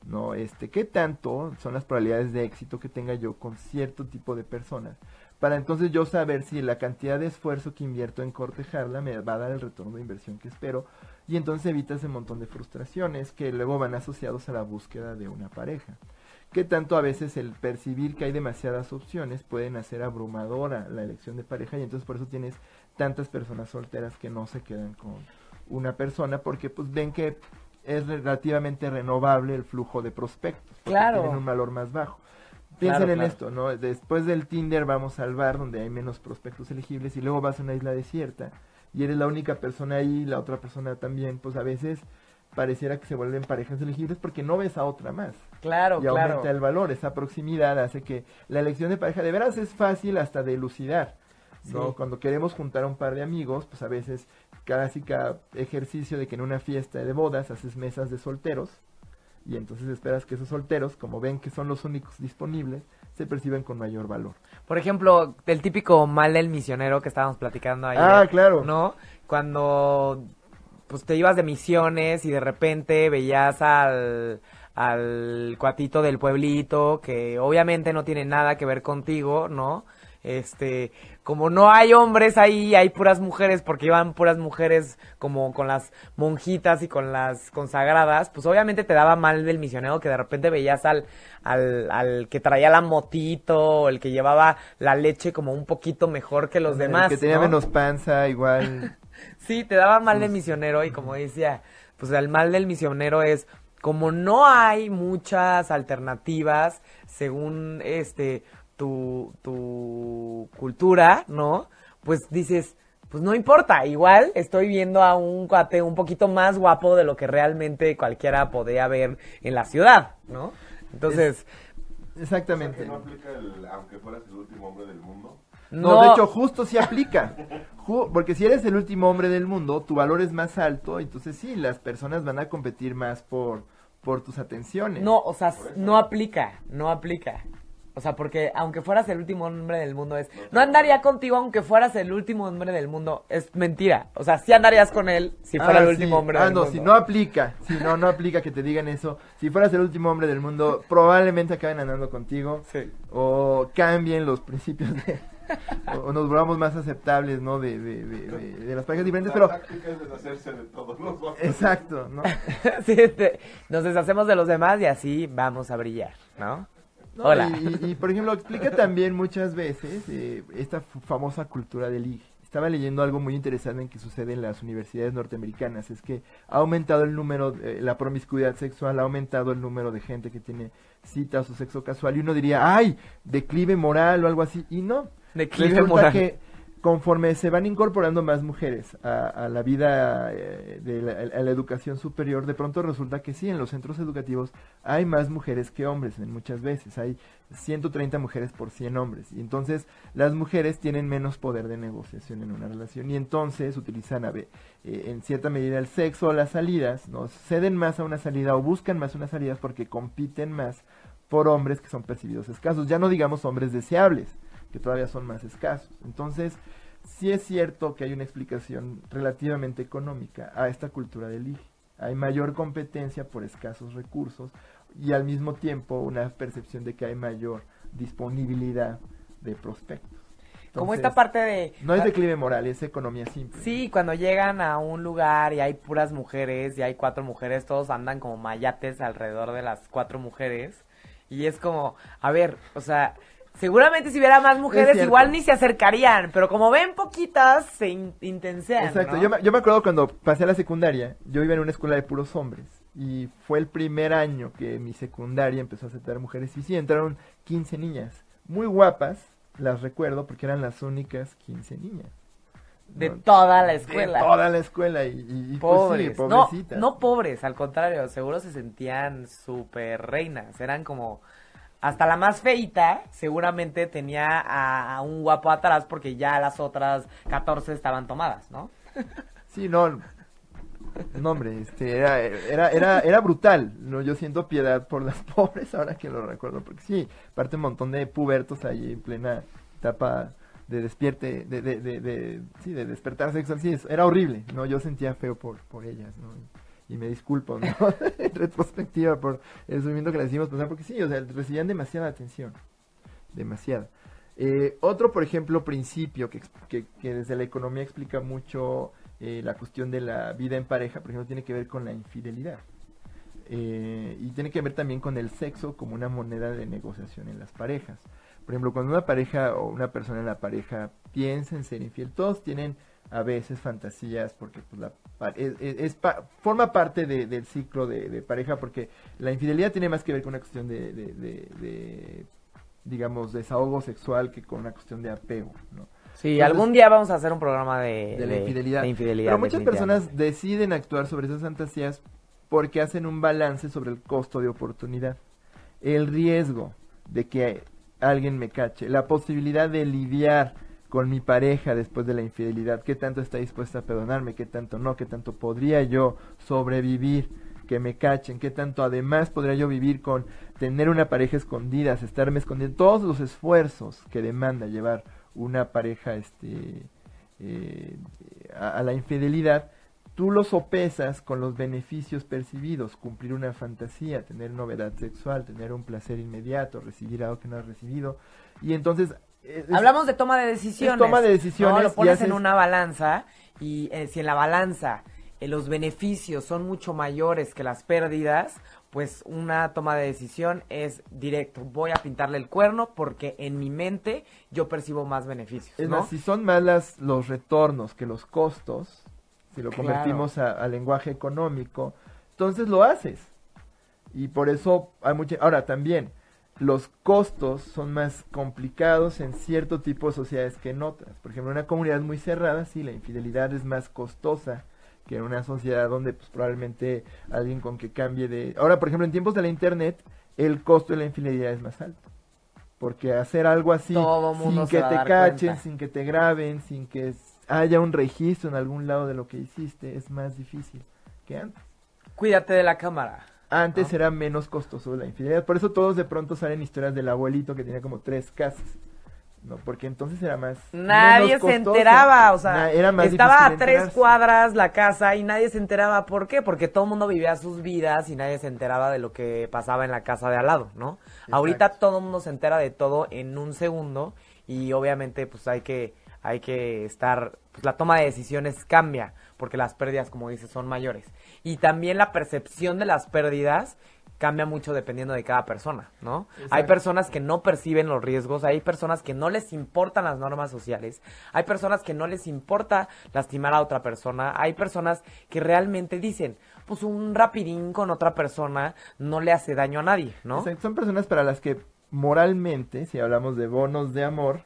¿No? Este, ¿qué tanto son las probabilidades de éxito que tenga yo con cierto tipo de personas? para entonces yo saber si la cantidad de esfuerzo que invierto en cortejarla me va a dar el retorno de inversión que espero y entonces evita ese montón de frustraciones que luego van asociados a la búsqueda de una pareja. Que tanto a veces el percibir que hay demasiadas opciones pueden hacer abrumadora la elección de pareja y entonces por eso tienes tantas personas solteras que no se quedan con una persona porque pues ven que es relativamente renovable el flujo de prospectos. Claro. Tienen un valor más bajo. Piensen Claro, en claro. esto, ¿no? Después del Tinder vamos al bar donde hay menos prospectos elegibles y luego vas a una isla desierta y eres la única persona ahí, la otra persona también, pues a veces pareciera que se vuelven parejas elegibles porque no ves a otra más. Claro, y claro. aumenta el valor, esa proximidad hace que la elección de pareja de veras es fácil hasta de elucidar. ¿no? Sí. Cuando queremos juntar a un par de amigos, pues a veces clásica ejercicio de que en una fiesta de bodas haces mesas de solteros y entonces esperas que esos solteros, como ven que son los únicos disponibles, se perciben con mayor valor. Por ejemplo, el típico mal del misionero que estábamos platicando ayer. Ah, claro. ¿No? Cuando pues te ibas de misiones y de repente veías al al cuatito del pueblito que obviamente no tiene nada que ver contigo, ¿no? Este, como no hay hombres ahí, hay puras mujeres porque iban puras mujeres como con las monjitas y con las consagradas, pues obviamente te daba mal del misionero que de repente veías al, al, al que traía la motito, o el que llevaba la leche como un poquito mejor que los El demás. que tenía ¿no? menos panza, igual. Sí, te daba mal del misionero y como decía, pues el mal del misionero es como no hay muchas alternativas según este tu, tu cultura, ¿no? Pues dices, pues no importa, igual estoy viendo a un cuate un poquito más guapo de lo que realmente cualquiera podría ver en la ciudad, ¿no? Entonces, Exactamente. ¿Que no aplica el aunque fueras el último hombre del mundo? No, de hecho, justo sí aplica. Porque si eres el último hombre del mundo, tu valor es más alto, entonces sí, las personas van a competir más por, por tus atenciones. No, o sea, no aplica, no aplica. O sea, porque aunque fueras el último hombre del mundo es... No andaría contigo aunque fueras el último hombre del mundo. Es mentira. O sea, sí andarías con él si fuera Ah, el sí. último hombre Ah, del no, mundo. si no aplica, si no, no aplica que te digan eso. Si fueras el último hombre del mundo, probablemente acaben andando contigo. Sí. O cambien los principios de... o, o nos volvamos más aceptables, ¿no? De, de, de, de- de las parejas diferentes, pero... La táctica es deshacerse de todos los hombres. Exacto, ¿no? Sí, te- nos deshacemos de los demás y así vamos a brillar, ¿no? No, Hola. Y, por ejemplo, explica también muchas veces eh, esta famosa cultura del ligue. Estaba leyendo algo muy interesante en que sucede en las universidades norteamericanas. Es que ha aumentado el número, eh, la promiscuidad sexual, ha aumentado el número de gente que tiene citas o sexo casual. Y uno diría, ay, declive moral o algo así. Y no. Declive Resulta moral. que conforme se van incorporando más mujeres a, la vida eh, de la, a la educación superior, de pronto resulta que sí, en los centros educativos hay más mujeres que hombres, en muchas veces. Hay 130 mujeres por 100 hombres, y entonces las mujeres tienen menos poder de negociación en una relación, y entonces utilizan a eh, en cierta medida el sexo las salidas, ¿no? ceden más a una salida o buscan más unas salidas porque compiten más por hombres que son percibidos escasos, ya no digamos hombres deseables, que todavía son más escasos. Entonces, sí es cierto que hay una explicación relativamente económica a esta cultura del ligue. Hay mayor competencia por escasos recursos y al mismo tiempo una percepción de que hay mayor disponibilidad de prospectos. Como esta parte de... No es declive moral, es economía simple. Sí, cuando llegan a un lugar y hay puras mujeres y hay cuatro mujeres, todos andan como mayates alrededor de las cuatro mujeres. Y es como, a ver, o sea, seguramente si hubiera más mujeres igual ni se acercarían, pero como ven poquitas, se in- intensean. Exacto, ¿no? yo, me, yo me acuerdo cuando pasé a la secundaria, yo iba en una escuela de puros hombres y fue el primer año que mi secundaria empezó a aceptar mujeres y sí, entraron 15 niñas, muy guapas, las recuerdo porque eran las únicas 15 niñas. De ¿no? toda la De escuela. toda la escuela y, y- y, pues, pobres. sí, no, no pobres, al contrario, seguro se sentían súper reinas. Eran como. Hasta la más feita, seguramente tenía a, un guapo atrás porque ya las otras 14 estaban tomadas, ¿no? Sí, no. No, hombre, este, era, era, era, era brutal. No, yo siento piedad por las pobres ahora que lo recuerdo, porque sí, aparte un montón de pubertos ahí en plena etapa de despierte, de, de, de, sí, de despertar sexual, sí, era horrible, ¿no? Yo sentía feo por, por ellas, ¿no? Y me disculpo, en retrospectiva por el sufrimiento que les hicimos pasar, porque sí, o sea, recibían demasiada atención, demasiada. Eh, otro, por ejemplo, principio que, que- que desde la economía explica mucho eh, la cuestión de la vida en pareja, por ejemplo, tiene que ver con la infidelidad. Eh, y tiene que ver también con el sexo como una moneda de negociación en las parejas. Por ejemplo, cuando una pareja o una persona en la pareja piensa en ser infiel, todos tienen a veces fantasías porque pues, la, es, es- es pa- forma parte de- del ciclo de, de pareja porque la infidelidad tiene más que ver con una cuestión de, digamos, desahogo sexual que con una cuestión de apego, ¿no? Sí, Entonces- algún día vamos a hacer un programa de, de la infidelidad. de infidelidad, Pero muchas personas deciden actuar sobre esas fantasías porque hacen un balance sobre el costo de oportunidad, el riesgo de que alguien me cache, la posibilidad de lidiar con mi pareja después de la infidelidad, qué tanto está dispuesta a perdonarme, qué tanto no, qué tanto podría yo sobrevivir que me cachen, qué tanto además podría yo vivir con tener una pareja escondida, estarme escondiendo, todos los esfuerzos que demanda llevar una pareja este eh, a, la infidelidad, tú lo sopesas con los beneficios percibidos, cumplir una fantasía, tener novedad sexual, tener un placer inmediato, recibir algo que no has recibido, y entonces... es- Hablamos de toma de decisiones. toma de decisiones ¿no? Lo y pones haces- en una balanza y eh, si en la balanza eh, los beneficios son mucho mayores que las pérdidas, pues una toma de decisión es directo. Voy a pintarle el cuerno porque en mi mente yo percibo más beneficios. Es ¿no? más, si son más las- los retornos que los costos, si lo Claro. convertimos a, a lenguaje económico, entonces lo haces. Y por eso hay mucha... Ahora, también, los costos son más complicados en cierto tipo de sociedades que en otras. Por ejemplo, en una comunidad muy cerrada, sí, la infidelidad es más costosa que en una sociedad donde pues, probablemente alguien con que cambie de... Ahora, por ejemplo, en tiempos de la Internet, el costo de la infidelidad es más alto. Porque hacer algo así sin que te cachen, cuenta. sin que te graben, sin que haya un registro en algún lado de lo que hiciste, es más difícil que antes. Cuídate de la cámara. Antes era menos costoso la infidelidad. Por eso todos de pronto salen historias del abuelito que tenía como tres casas. No, porque entonces era más. Nadie se enteraba, o sea, Na- era más estaba a tres cuadras la casa y nadie se enteraba. ¿Por qué? Porque todo el mundo vivía sus vidas y nadie se enteraba de lo que pasaba en la casa de al lado, ¿no? Ahorita todo el mundo se entera de todo en un segundo y obviamente pues hay que hay que estar, pues la toma de decisiones cambia porque las pérdidas, como dices, son mayores. Y también la percepción de las pérdidas cambia mucho dependiendo de cada persona, ¿no? Hay personas que no perciben los riesgos, hay personas que no les importan las normas sociales, hay personas que no les importa lastimar a otra persona, hay personas que realmente dicen, pues un rapidín con otra persona no le hace daño a nadie, ¿no? Exacto, Son personas para las que moralmente, si hablamos de bonos de amor,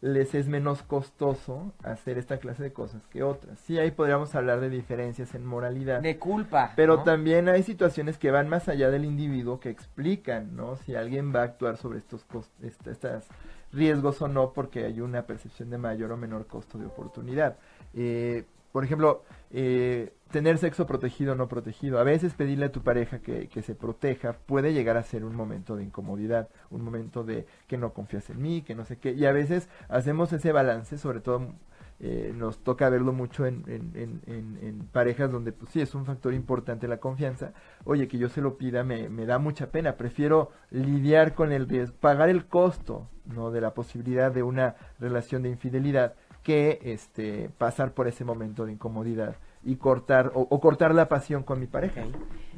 les es menos costoso hacer esta clase de cosas que otras. Sí, ahí podríamos hablar de diferencias en moralidad. De culpa. Pero ¿no? también hay situaciones que van más allá del individuo que explican, ¿no? Si alguien va a actuar sobre estos estas riesgos o no, porque hay una percepción de mayor o menor costo de oportunidad. Eh, por ejemplo, eh, tener sexo protegido o no protegido. A veces pedirle a tu pareja que, que se proteja puede llegar a ser un momento de incomodidad, un momento de que no confías en mí, que no sé qué. Y a veces hacemos ese balance, sobre todo eh, nos toca verlo mucho en, en, en, parejas donde pues sí es un factor importante la confianza. Oye, que yo se lo pida me, me da mucha pena. Prefiero lidiar con el riesgo, pagar el costo no de la posibilidad de una relación de infidelidad que este pasar por ese momento de incomodidad y cortar o, o cortar la pasión con mi pareja.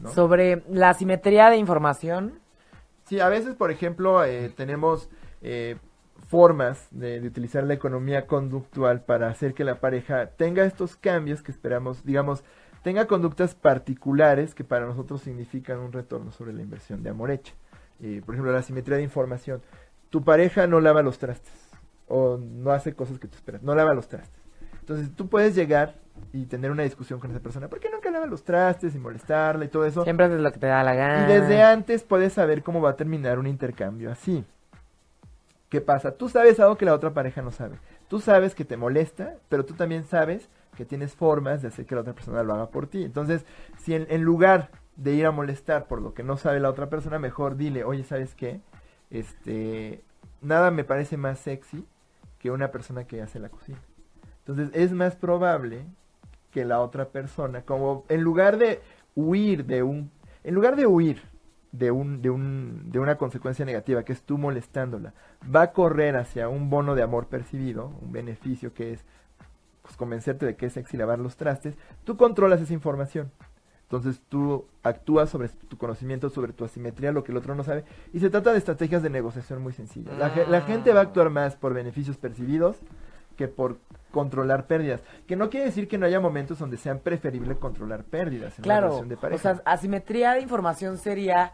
¿no? Sobre la simetría de información, Sí, a veces, por ejemplo, eh, tenemos eh, formas de, de utilizar la economía conductual para hacer que la pareja tenga estos cambios que esperamos, digamos, tenga conductas particulares que para nosotros significan un retorno sobre la inversión de amor hecha. Eh, por ejemplo, la simetría de información. Tu pareja no lava los trastes o no hace cosas que tú esperas, no lava los trastes. Entonces tú puedes llegar y tener una discusión con esa persona, ¿por qué nunca lava los trastes y molestarla y todo eso? siempre haces lo que te da la gana. Y desde antes puedes saber cómo va a terminar un intercambio así. ¿Qué pasa? Tú sabes algo que la otra pareja no sabe. Tú sabes que te molesta, pero tú también sabes que tienes formas de hacer que la otra persona lo haga por ti. Entonces, si en, en lugar de ir a molestar por lo que no sabe la otra persona, mejor dile, oye, ¿sabes qué? Este, nada me parece más sexy que una persona que hace la cocina. Entonces, es más probable que la otra persona, como en lugar de huir de un, en lugar de huir de, un, de, un, de una consecuencia negativa, que es tú molestándola, va a correr hacia un bono de amor percibido, un beneficio que es pues, convencerte de que es sexy lavar los trastes, tú controlas esa información. Entonces tú actúas sobre tu conocimiento, sobre tu asimetría, lo que el otro no sabe. Y se trata de estrategias de negociación muy sencillas. La, la gente va a actuar más por beneficios percibidos que por controlar pérdidas. Que no quiere decir que no haya momentos donde sean preferible controlar pérdidas en Claro, relación de o pareja. sea, asimetría de información sería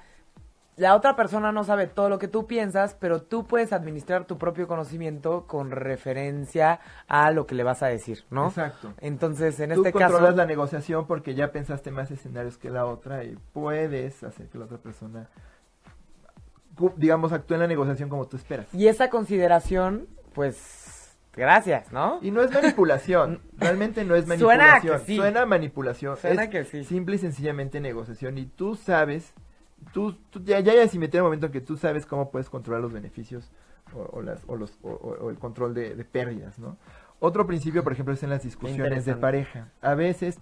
la otra persona no sabe todo lo que tú piensas, pero tú puedes administrar tu propio conocimiento con referencia a lo que le vas a decir, ¿no? Exacto. Entonces, en Tú este controlas caso, la negociación porque ya pensaste más escenarios que la otra y puedes hacer que la otra persona, digamos, actúe en la negociación como tú esperas. y esa consideración, pues, gracias, ¿no? Y no es manipulación, realmente no es Suena manipulación. que sí. Suena a manipulación. Suena es que sí. Simple y sencillamente negociación. Y tú sabes, tú, tú ya, ya hay asimetría en el momento en que tú sabes cómo puedes controlar los beneficios o, o las, o, los, o, el control de, de pérdidas, ¿no? Otro principio, por ejemplo, es en las discusiones de pareja. A veces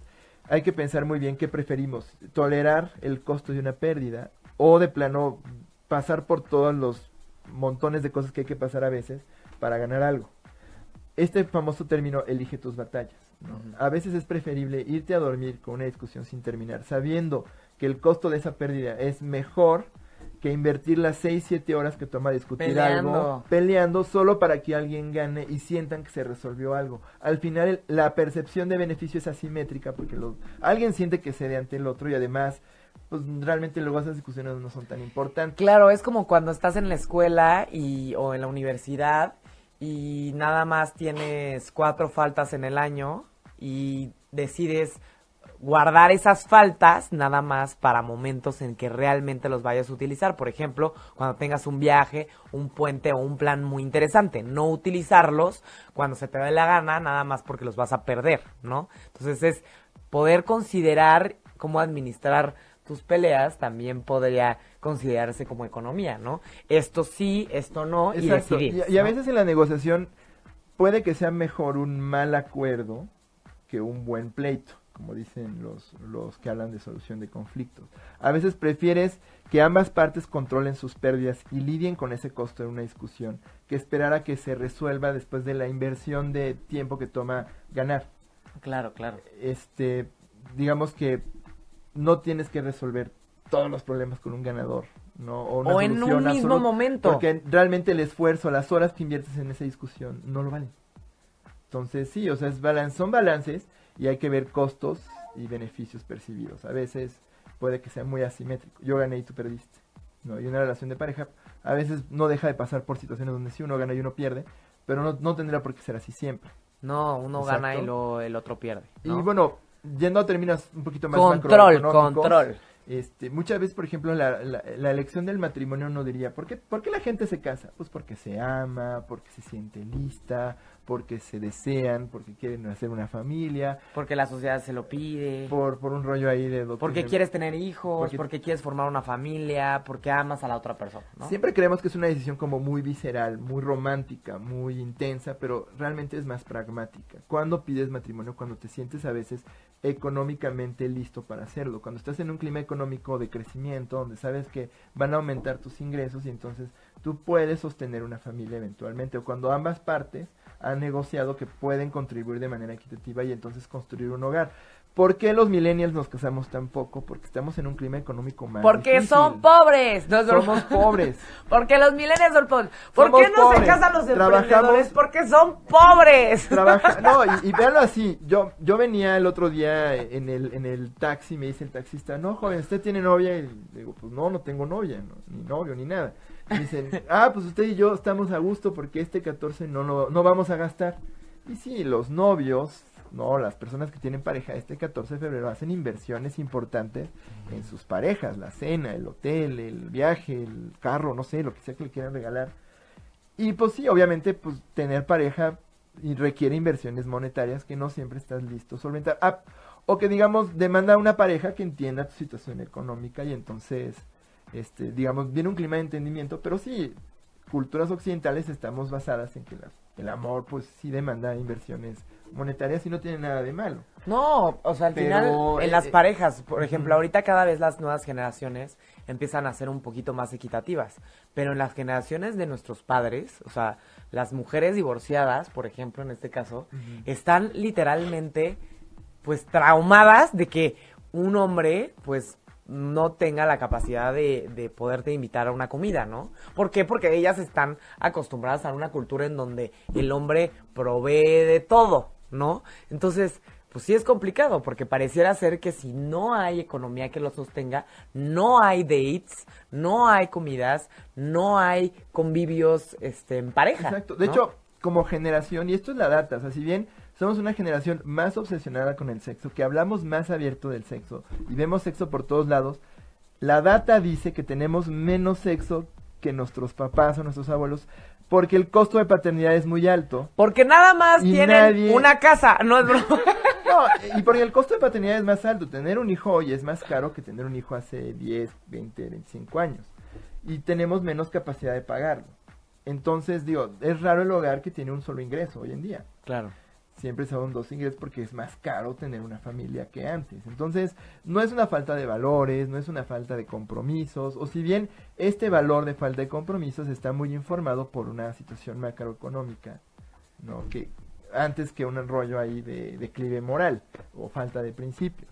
hay que pensar muy bien qué preferimos, tolerar el costo de una pérdida o de plano pasar por todos los montones de cosas que hay que pasar a veces para ganar algo. Este famoso término elige tus batallas. ¿no? A veces es preferible irte a dormir con una discusión sin terminar, sabiendo que el costo de esa pérdida es mejor que invertir las 6, 7 horas que toma discutir Peleando. algo, peleando solo para que alguien gane y sientan que se resolvió algo. Al final el- la percepción de beneficio es asimétrica porque los- alguien siente que cede ante el otro y además pues realmente luego esas discusiones no son tan importantes. Claro, es como cuando estás en la escuela y, o en la universidad y nada más tienes cuatro faltas en el año y decides guardar esas faltas nada más para momentos en que realmente los vayas a utilizar. Por ejemplo, cuando tengas un viaje, un puente o un plan muy interesante. No utilizarlos cuando se te dé la gana, nada más porque los vas a perder, ¿no? Entonces es poder considerar cómo administrar tus peleas también podría considerarse como economía, ¿no? Esto sí, esto no, y decidir. Y, y a ¿no? veces en la negociación puede que sea mejor un mal acuerdo que un buen pleito, como dicen los, los que hablan de solución de conflictos. A veces prefieres que ambas partes controlen sus pérdidas y lidien con ese costo en una discusión que esperar a que se resuelva después de la inversión de tiempo que toma ganar. Claro, claro. Este, digamos que no tienes que resolver todos los problemas con un ganador. ¿no? O, O en un mismo absoluta, momento. Porque realmente el esfuerzo, las horas que inviertes en esa discusión no lo valen. Entonces sí, o sea, es balan- son balances y hay que ver costos y beneficios percibidos. A veces puede que sea muy asimétrico. Yo gané y tú perdiste. ¿no? Y una relación de pareja a veces no deja de pasar por situaciones donde sí uno gana y uno pierde, pero no, no tendrá por qué ser así siempre. No, uno Exacto. gana y lo, el otro pierde. ¿no? Y bueno, yendo a términos un poquito más control, control. Este, muchas veces, por ejemplo, la, la, la elección del matrimonio uno diría, ¿por qué, ¿por qué la gente se casa? Pues porque se ama, porque se siente lista, porque se desean, porque quieren hacer una familia, Porque la sociedad se lo pide. por, por un rollo ahí de doctrina. Porque quieres tener hijos, Porque- porque... quieres formar una familia, porque amas a la otra persona, ¿no? Siempre creemos que es una decisión como muy visceral, muy romántica, muy intensa, pero realmente es más pragmática. Cuando pides matrimonio, cuando te sientes a veces económicamente listo para hacerlo, cuando estás en un clima económico de crecimiento, donde sabes que van a aumentar tus ingresos y entonces tú puedes sostener una familia eventualmente, o cuando ambas partes han negociado que pueden contribuir de manera equitativa y entonces construir un hogar. ¿Por qué los millennials nos casamos tan poco? Porque estamos en un clima económico más Porque difícil. son pobres. No, no. Somos pobres. Porque los millennials son pobres. ¿Por Somos qué no se casan los emprendedores? Porque son pobres. Trabaja, no, y, y véanlo así, yo, yo venía el otro día en el, en el taxi, me dice el taxista, no joven, ¿usted tiene novia? Y digo, pues no, no tengo novia, no, ni novio, ni nada. Dicen, ah, pues usted y yo estamos a gusto porque este 14 no, no, no vamos a gastar. Y sí, los novios, no, las personas que tienen pareja, este 14 de febrero hacen inversiones importantes en sus parejas, la cena, el hotel, el viaje, el carro, no sé, lo que sea que le quieran regalar. Y pues sí, obviamente, pues tener pareja y requiere inversiones monetarias que no siempre estás listo a solventar. Ah, o que digamos, demanda una pareja que entienda tu situación económica y entonces, este, digamos, viene un clima de entendimiento, pero sí, culturas occidentales estamos basadas en que la- el amor pues sí demanda inversiones monetaria sí no tiene nada de malo. No, o sea, al Pero, final, en eh, las eh, parejas, por ejemplo, ahorita cada vez las nuevas generaciones empiezan a ser un poquito más equitativas, pero en las generaciones de nuestros padres, o sea, las mujeres divorciadas, por ejemplo, en este caso, están literalmente, pues, traumadas de que un hombre, pues, no tenga la capacidad de, de poderte invitar a una comida, ¿no? ¿Por qué? Porque ellas están acostumbradas a una cultura en donde el hombre provee de todo, ¿no? Entonces, pues sí es complicado, porque pareciera ser que si no hay economía que lo sostenga, no hay dates, no hay comidas, no hay convivios este, en pareja. Exacto. De ¿no? hecho, como generación, y esto es la data, o sea, si bien somos una generación más obsesionada con el sexo, que hablamos más abierto del sexo y vemos sexo por todos lados, la data dice que tenemos menos sexo que nuestros papás o nuestros abuelos porque el costo de paternidad es muy alto. Porque nada más tienen nadie- una casa, no es broma. No, y porque el costo de paternidad es más alto. Tener un hijo hoy es más caro que tener un hijo hace 10, 20, 25 años. Y tenemos menos capacidad de pagarlo. Entonces, digo, es raro el hogar que tiene un solo ingreso hoy en día. Claro. Siempre son dos ingresos porque es más caro tener una familia que antes. Entonces, no es una falta de valores, no es una falta de compromisos, o si bien este valor de falta de compromisos está muy informado por una situación macroeconómica, ¿no? Que antes que un rollo ahí de declive moral o falta de principios.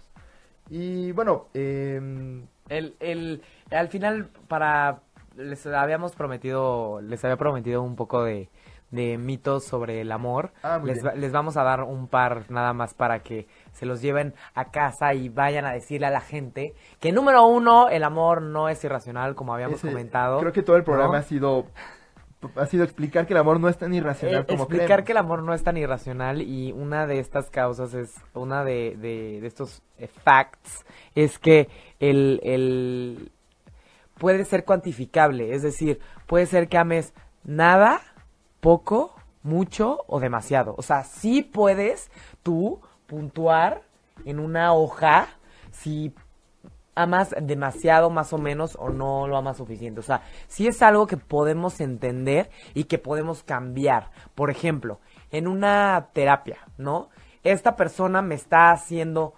Y bueno, em, El, el, al final, para. Les habíamos prometido. Les había prometido un poco de, de mitos sobre el amor. Ah, les, va- les vamos a dar un par nada más para que se los lleven a casa y vayan a decirle a la gente que, número uno, el amor no es irracional, como habíamos ese- comentado. creo que todo el programa ¿no? ha sido ha sido explicar que el amor no es tan irracional Eh, como explicar creemos. que el amor no es tan irracional y una de estas causas es una de, de, de estos eh, facts es que el, el puede ser cuantificable es decir puede ser que ames nada poco mucho o demasiado o sea sí puedes tú puntuar en una hoja si amas demasiado más o menos o no lo amas suficiente. O sea, sí es algo que podemos entender y que podemos cambiar. Por ejemplo, en una terapia, ¿no? Esta persona me está haciendo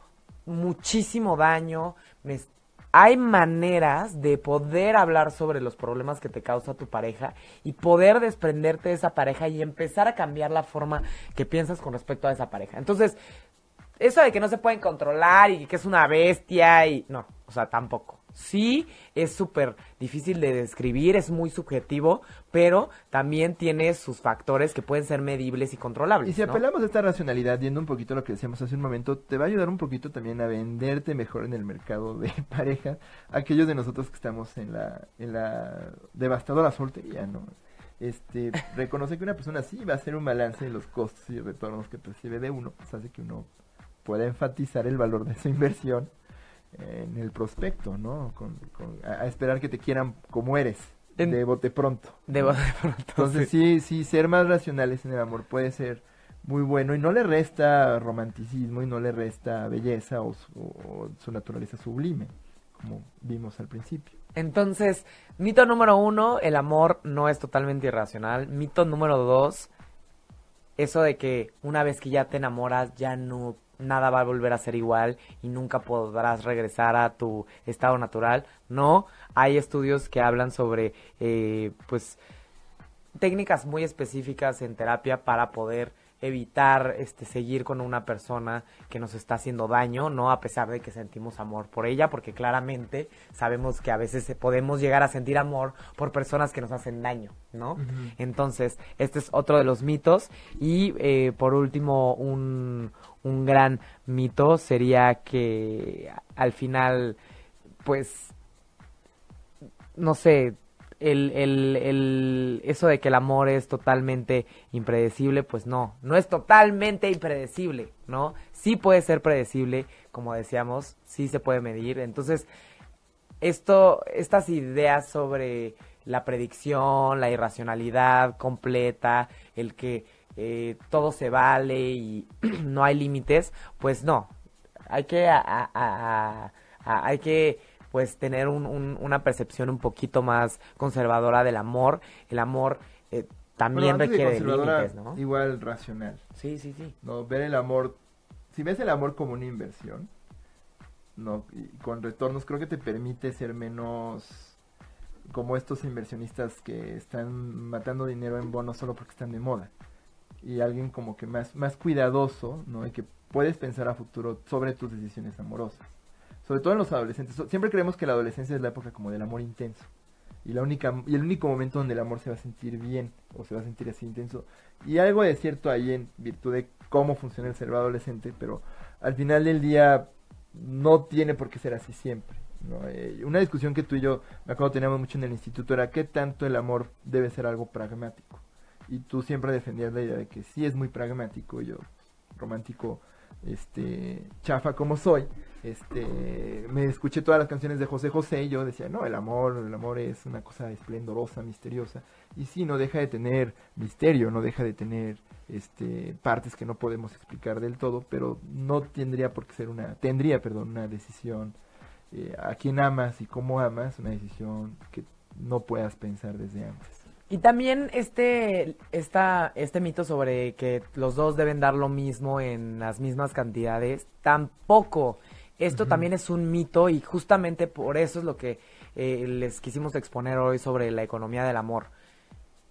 muchísimo daño, me hay maneras de poder hablar sobre los problemas que te causa tu pareja y poder desprenderte de esa pareja y empezar a cambiar la forma que piensas con respecto a esa pareja. Entonces, eso de que no se pueden controlar y que es una bestia y no, o sea, tampoco. Sí, es súper difícil de describir, es muy subjetivo, pero también tiene sus factores que pueden ser medibles y controlables. Y si ¿no? apelamos a esta racionalidad, viendo un poquito lo que decíamos hace un momento, te va a ayudar un poquito también a venderte mejor en el mercado de pareja. Aquellos de nosotros que estamos en la, en la devastadora soltería, ¿no? Este, reconoce que una persona sí va a hacer un balance de los costos y retornos que percibe de uno, pues hace que uno pueda enfatizar el valor de su inversión en el prospecto, ¿no? Con, con- a, esperar que te quieran como eres, En- de bote pronto. De, de pronto, Entonces sí. sí, sí, ser más racionales en el amor puede ser muy bueno y no le resta romanticismo y no le resta belleza o su, o su naturaleza sublime, como vimos al principio. Entonces, mito número uno, el amor no es totalmente irracional. Mito número dos, eso de que una vez que ya te enamoras, ya no nada va a volver a ser igual y nunca podrás regresar a tu estado natural. No, hay estudios que hablan sobre, eh, pues, técnicas muy específicas en terapia para poder evitar este seguir con una persona que nos está haciendo daño, no a pesar de que sentimos amor por ella, porque claramente sabemos que a veces podemos llegar a sentir amor por personas que nos hacen daño, ¿no? Entonces, este es otro de los mitos. Y eh, por último un un gran mito sería que al final pues no sé, el, el, el, eso de que el amor es totalmente impredecible, pues no, no es totalmente impredecible, ¿no? Sí puede ser predecible, como decíamos, sí se puede medir. Entonces, esto, estas ideas sobre la predicción, la irracionalidad completa, el que eh, todo se vale y no hay límites, pues no. Hay que, hay que pues tener un- un- una percepción un poquito más conservadora del amor. El amor eh, también Bueno, requiere de límites, ¿no? Igual racional. Sí, sí, sí. No, ver el amor, si ves el amor como una inversión, no, y con retornos creo que te permite ser menos como estos inversionistas que están matando dinero en bonos solo porque están de moda. Y alguien como que más, más cuidadoso, ¿no? Y que puedes pensar a futuro sobre tus decisiones amorosas. Sobre todo en los adolescentes. Siempre creemos que la adolescencia es la época como del amor intenso. Y, la única, y el único momento donde el amor se va a sentir bien o se va a sentir así intenso. Y algo de cierto ahí en virtud de cómo funciona el cerebro adolescente, pero al final del día no tiene por qué ser así siempre. ¿no? Eh, una discusión que tú y yo, me acuerdo teníamos mucho en el instituto, era qué tanto el amor debe ser algo pragmático. Y tú siempre defendías la idea de que sí es muy pragmático, yo romántico, este, chafa como soy, este, me escuché todas las canciones de José José y yo decía, no, el amor, el amor es una cosa esplendorosa, misteriosa. Y sí, no deja de tener misterio, no deja de tener este partes que no podemos explicar del todo, pero no tendría por qué ser una, tendría, perdón, una decisión eh, a quién amas y cómo amas, una decisión que no puedas pensar desde antes. Y también este, esta, este mito sobre que los dos deben dar lo mismo en las mismas cantidades, tampoco. Esto también es un mito y justamente por eso es lo que eh, les quisimos exponer hoy sobre la economía del amor.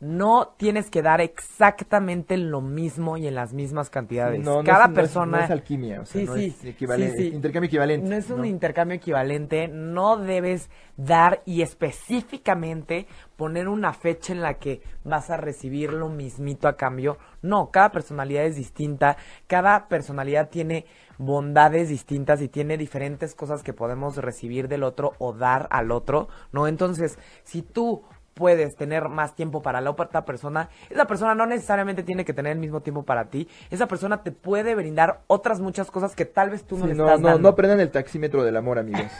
No tienes que dar exactamente lo mismo y en las mismas cantidades. No, no Cada es- no es- persona... no es alquimia, o sea, Sí, no sí, es equivalente, sí, sí. intercambio equivalente. No es un intercambio equivalente, no debes dar y específicamente poner una fecha en la que vas a recibir lo mismito a cambio. No, cada personalidad es distinta, cada personalidad tiene bondades distintas y tiene diferentes cosas que podemos recibir del otro o dar al otro, ¿no? Entonces, si tú puedes tener más tiempo para la otra persona, esa persona no necesariamente tiene que tener el mismo tiempo para ti, esa persona te puede brindar otras muchas cosas que tal vez tú no Sí, le no, estás no, dando. no prendan el taxímetro del amor, amigos.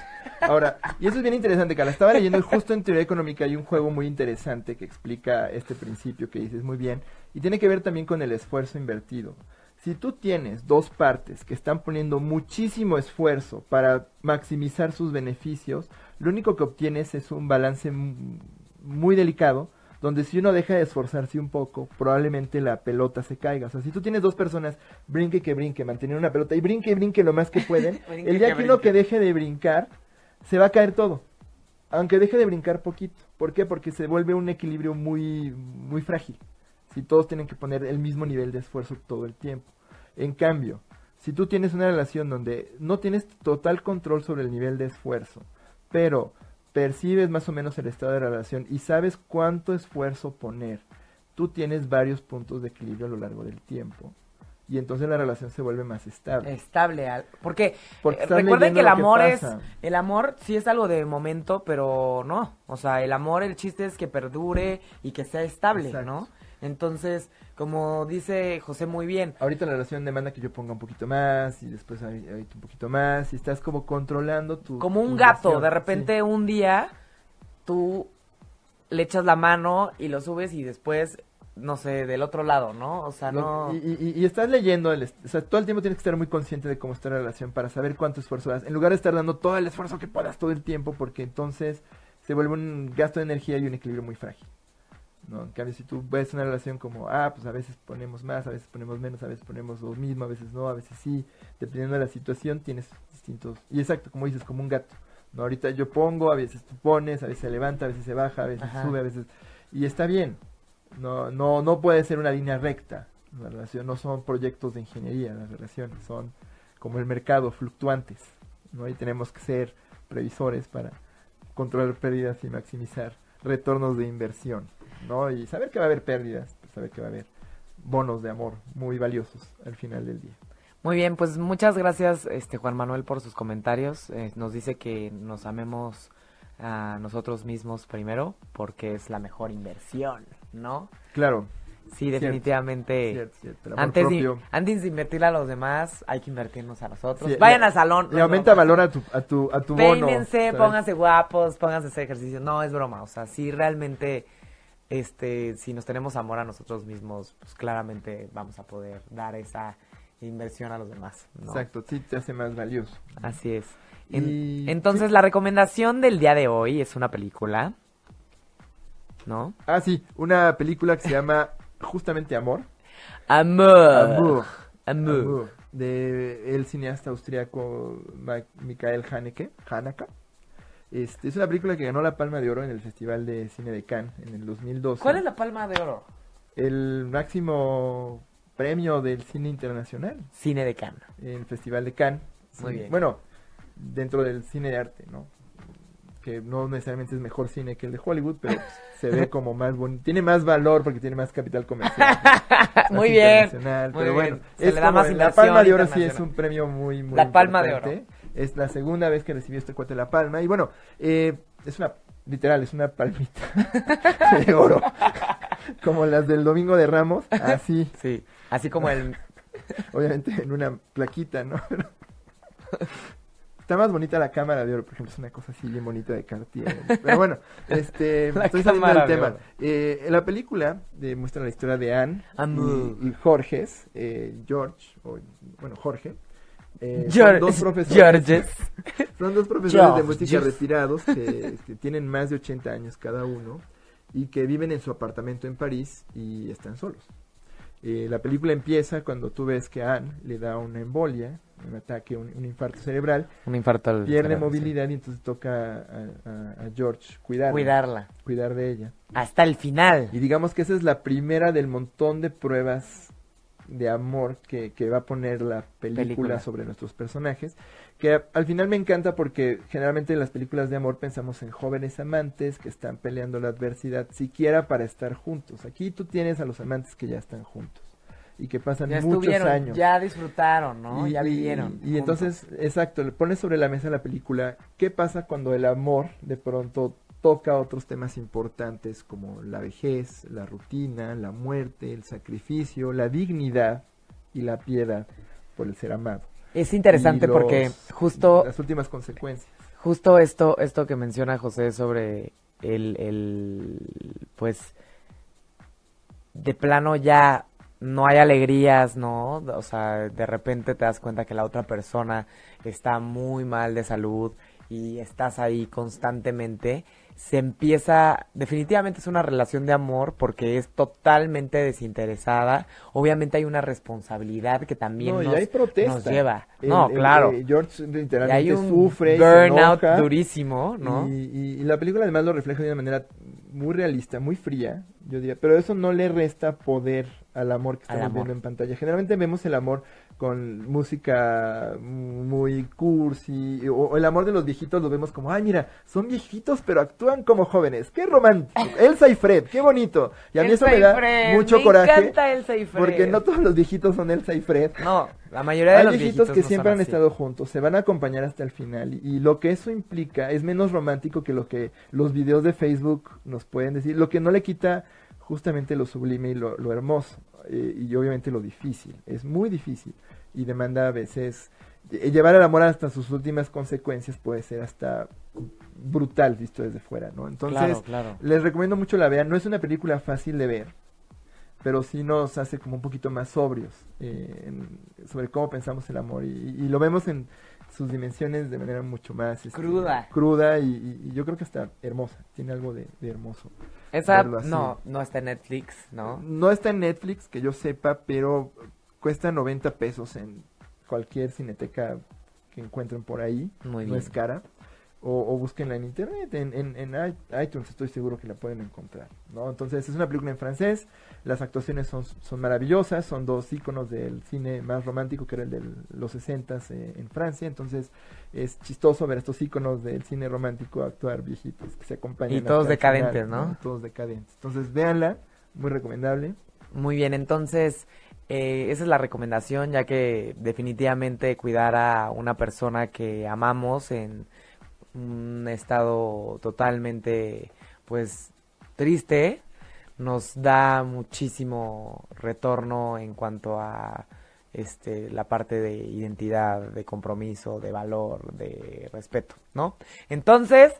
Ahora, y eso es bien interesante, que la estaba leyendo y justo en teoría económica hay un juego muy interesante que explica este principio que dices muy bien, y tiene que ver también con el esfuerzo invertido. Si tú tienes dos partes que están poniendo muchísimo esfuerzo para maximizar sus beneficios, lo único que obtienes es un balance muy delicado, donde si uno deja de esforzarse un poco, probablemente la pelota se caiga. O sea, si tú tienes dos personas, brinque que brinque, manteniendo una pelota y brinque y brinque lo más que pueden, el día que que uno que deje de brincar, se va a caer todo. Aunque deje de brincar poquito. ¿Por qué? Porque se vuelve un equilibrio muy, muy frágil. Si todos tienen que poner el mismo nivel de esfuerzo todo el tiempo. En cambio, si tú tienes una relación donde no tienes total control sobre el nivel de esfuerzo, pero percibes más o menos el estado de la relación y sabes cuánto esfuerzo poner, tú tienes varios puntos de equilibrio a lo largo del tiempo. Y entonces la relación se vuelve más estable. estable al- porque, Porque eh, recuerden que el que amor es el amor sí es algo de momento pero no o sea el amor el chiste es que perdure y que sea estable Exacto. no entonces como dice José muy bien. Ahorita la relación demanda que yo ponga un poquito más y después ahorita un poquito más y estás como controlando tu como tu un gato relación, de repente un día tú le echas la mano y lo subes y después no sé del otro lado no o sea no y, y- y estás leyendo, el o sea, todo el tiempo tienes que estar muy consciente de cómo está la relación para saber cuánto esfuerzo das, en lugar de estar dando todo el esfuerzo que puedas todo el tiempo, porque entonces se vuelve un gasto de energía y un equilibrio muy frágil. ¿No? En cambio, si tú ves una relación como, ah, pues a veces ponemos más, a veces ponemos menos, a veces ponemos lo mismo, a veces no, a veces sí, dependiendo de la situación tienes distintos, y exacto, como dices, como un gato. ¿no? Ahorita yo pongo, a veces tú pones, a veces se levanta, a veces se baja, a veces Ajá. sube, a veces... Y está bien, no, no, no puede ser una línea recta. La relación no son proyectos de ingeniería, las relaciones son como el mercado, fluctuantes. ¿no? Y tenemos que ser previsores para controlar pérdidas y maximizar retornos de inversión. ¿No? Y saber que va a haber pérdidas, saber que va a haber bonos de amor muy valiosos al final del día. Muy bien, pues muchas gracias, este Juan Manuel, por sus comentarios. Eh, nos dice que nos amemos a nosotros mismos primero, porque es la mejor inversión, ¿no? Claro, Sí, definitivamente. cierto, cierto. Antes de, antes de invertirle a los demás, hay que invertirnos a nosotros. Sí, Vayan le- al salón. le aumenta broma. valor a tu, a tu, a tu bono. Pónganse guapos, pónganse a hacer ejercicio. No, es broma. O sea, sí, realmente, este, si nos tenemos amor a nosotros mismos, pues claramente vamos a poder dar esa inversión a los demás. ¿no? Exacto, sí te hace más valioso. Así es. En- Y- entonces, sí. la recomendación del día de hoy es una película. ¿no? Ah, sí, una película que se llama justamente Amor. Amor. Amor. Amor. Amor, de el cineasta austriaco Michael Haneke, Haneke. Este, es una película que ganó la Palma de Oro en el Festival de Cine de Cannes en el 2012. ¿Cuál es la palma de oro? El máximo premio del cine internacional Cine de Cannes. en el Festival de Cannes. Muy Sí, bien. Bueno, dentro del cine de arte, ¿no? Que no necesariamente es mejor cine que el de Hollywood, pero se ve como más bonito. Tiene más valor porque tiene más capital comercial. Muy bien. muy pero bien. bueno, Se es le da más la Palma de Oro sí es un premio muy, muy La Palma de importante. Es la segunda vez que recibió este cuate la Palma. Y bueno, eh, es una, literal, es una palmita de oro. como las del Domingo de Ramos, así, Sí, así como el... obviamente en una plaquita, ¿no? Está más bonita la cámara de oro, por ejemplo, es una cosa así bien bonita de Cartier. Pero bueno, este, La estoy saliendo del de tema. Eh, la película de- muestra la historia de Anne y, y Jorges, eh, George, o bueno, Jorge. Eh, son George- dos profesores, Georges. son dos profesores de música retirados que, que tienen más de 80 años cada uno y que viven en su apartamento en París y están solos. Eh, la película empieza cuando tú ves que a Anne le da una embolia, un ataque, un, un infarto cerebral, Un infarto al pierde cerebro, movilidad y entonces toca a, a- a George sí. cuidarla, Cuidarla. cuidar de ella. Hasta el final. Y digamos que esa es la primera del montón de pruebas de amor que, que va a poner la película, Película. sobre nuestros personajes, que al final me encanta porque generalmente en las películas de amor pensamos en jóvenes amantes que están peleando la adversidad siquiera para estar juntos. Aquí tú tienes a los amantes que ya están juntos y que pasan Ya muchos años. ya disfrutaron, ¿no? Y- ya y- vivieron. Y, entonces, exacto, le pones sobre la mesa la película, ¿qué pasa cuando el amor de pronto toca otros temas importantes como la vejez, la rutina, la muerte, el sacrificio, la dignidad y la piedad por el ser amado? Es interesante los- porque justo Las últimas consecuencias. justo esto, esto que menciona José sobre el, el, pues, de plano ya no hay alegrías, ¿no? O sea, de repente te das cuenta que la otra persona está muy mal de salud y estás ahí constantemente. Se empieza, definitivamente es una relación de amor porque es totalmente desinteresada. Obviamente hay una responsabilidad que también No, y nos, hay protesta. nos lleva. El- no, el- claro. eh, George Y literalmente hay un sufre, se burnout enoja. durísimo, ¿no? Y, y- y la película además lo refleja de una manera muy realista, muy fría, yo diría, pero eso no le resta poder al amor que estamos amor. viendo en pantalla. Generalmente vemos el amor con música muy cursi, o, o el amor de los viejitos lo vemos como, ay mira, son viejitos pero actúan como jóvenes, qué romántico, Elsa y Fred, qué bonito. Y a mí eso me da Fred, mucho me coraje, encanta Elsa y Fred. porque no todos los viejitos son Elsa y Fred. No, la mayoría de Hay los viejitos que no siempre han así. estado juntos, se van a acompañar hasta el final y, y lo que eso implica es menos romántico que lo que los videos de Facebook nos pueden decir, lo que no le quita justamente lo sublime y lo, lo hermoso eh, y obviamente lo difícil, es muy difícil y demanda a veces eh, llevar el amor hasta sus últimas consecuencias puede ser hasta brutal visto desde fuera, ¿no? Entonces Claro, claro. les recomiendo mucho la vean, no es una película fácil de ver, pero sí nos hace como un poquito más sobrios eh, en- sobre cómo pensamos el amor y, y lo vemos en sus dimensiones de manera mucho más este, Cruda. cruda y, yo creo que está hermosa, tiene algo de, de hermoso. Esa no, no está en Netflix, ¿no? No está en Netflix, que yo sepa, pero cuesta 90 pesos en cualquier cineteca que encuentren por ahí. Muy no bien. es cara. O, o búsquenla en internet, en, en, en iTunes estoy seguro que la pueden encontrar. ¿no? Entonces es una película en francés, las actuaciones son, son maravillosas, son dos íconos del cine más romántico que era el de los 60 en Francia, entonces es chistoso ver estos íconos del cine romántico actuar viejitos que se acompañan. Y todos decadentes, final, ¿no? Todos decadentes. Entonces véanla, muy recomendable. Muy bien, entonces eh, esa es la recomendación, ya que definitivamente cuidar a una persona que amamos en un estado totalmente, pues, triste, nos da muchísimo retorno en cuanto a este la parte de identidad, de compromiso, de valor, de respeto, ¿no? Entonces,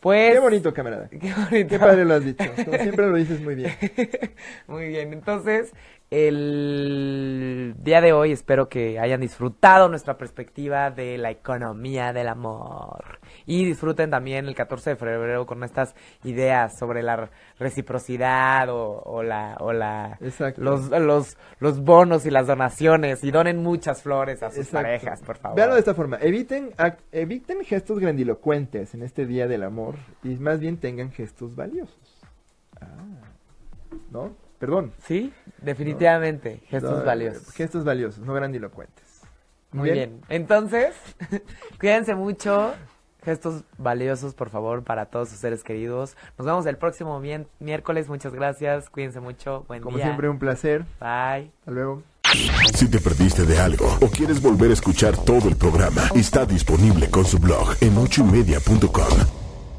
pues Qué bonito, camarada. Qué bonito. Qué padre lo has dicho. Como siempre lo dices muy bien. Muy bien, entonces, el día de hoy espero que hayan disfrutado nuestra perspectiva de la economía del amor. Y disfruten también el 14 de febrero con estas ideas sobre la reciprocidad o, o la, o la los, los, los bonos y las donaciones. Y donen muchas flores a sus Exacto. parejas, por favor. Véanlo de esta forma. Eviten, eviten gestos grandilocuentes en este día del amor y más bien tengan gestos valiosos. Ah, ¿no? Perdón. Sí, definitivamente. Gestos No, valiosos. Gestos valiosos, no grandilocuentes. Muy bien. Entonces, cuídense mucho. Gestos valiosos, por favor, para todos sus seres queridos. Nos vemos el próximo mien- miércoles. Muchas gracias. Cuídense mucho. Buen Como día. siempre, un placer. Bye. Hasta luego. Si te perdiste de algo o quieres volver a escuchar todo el programa, está disponible con su blog en ochoymedia.com.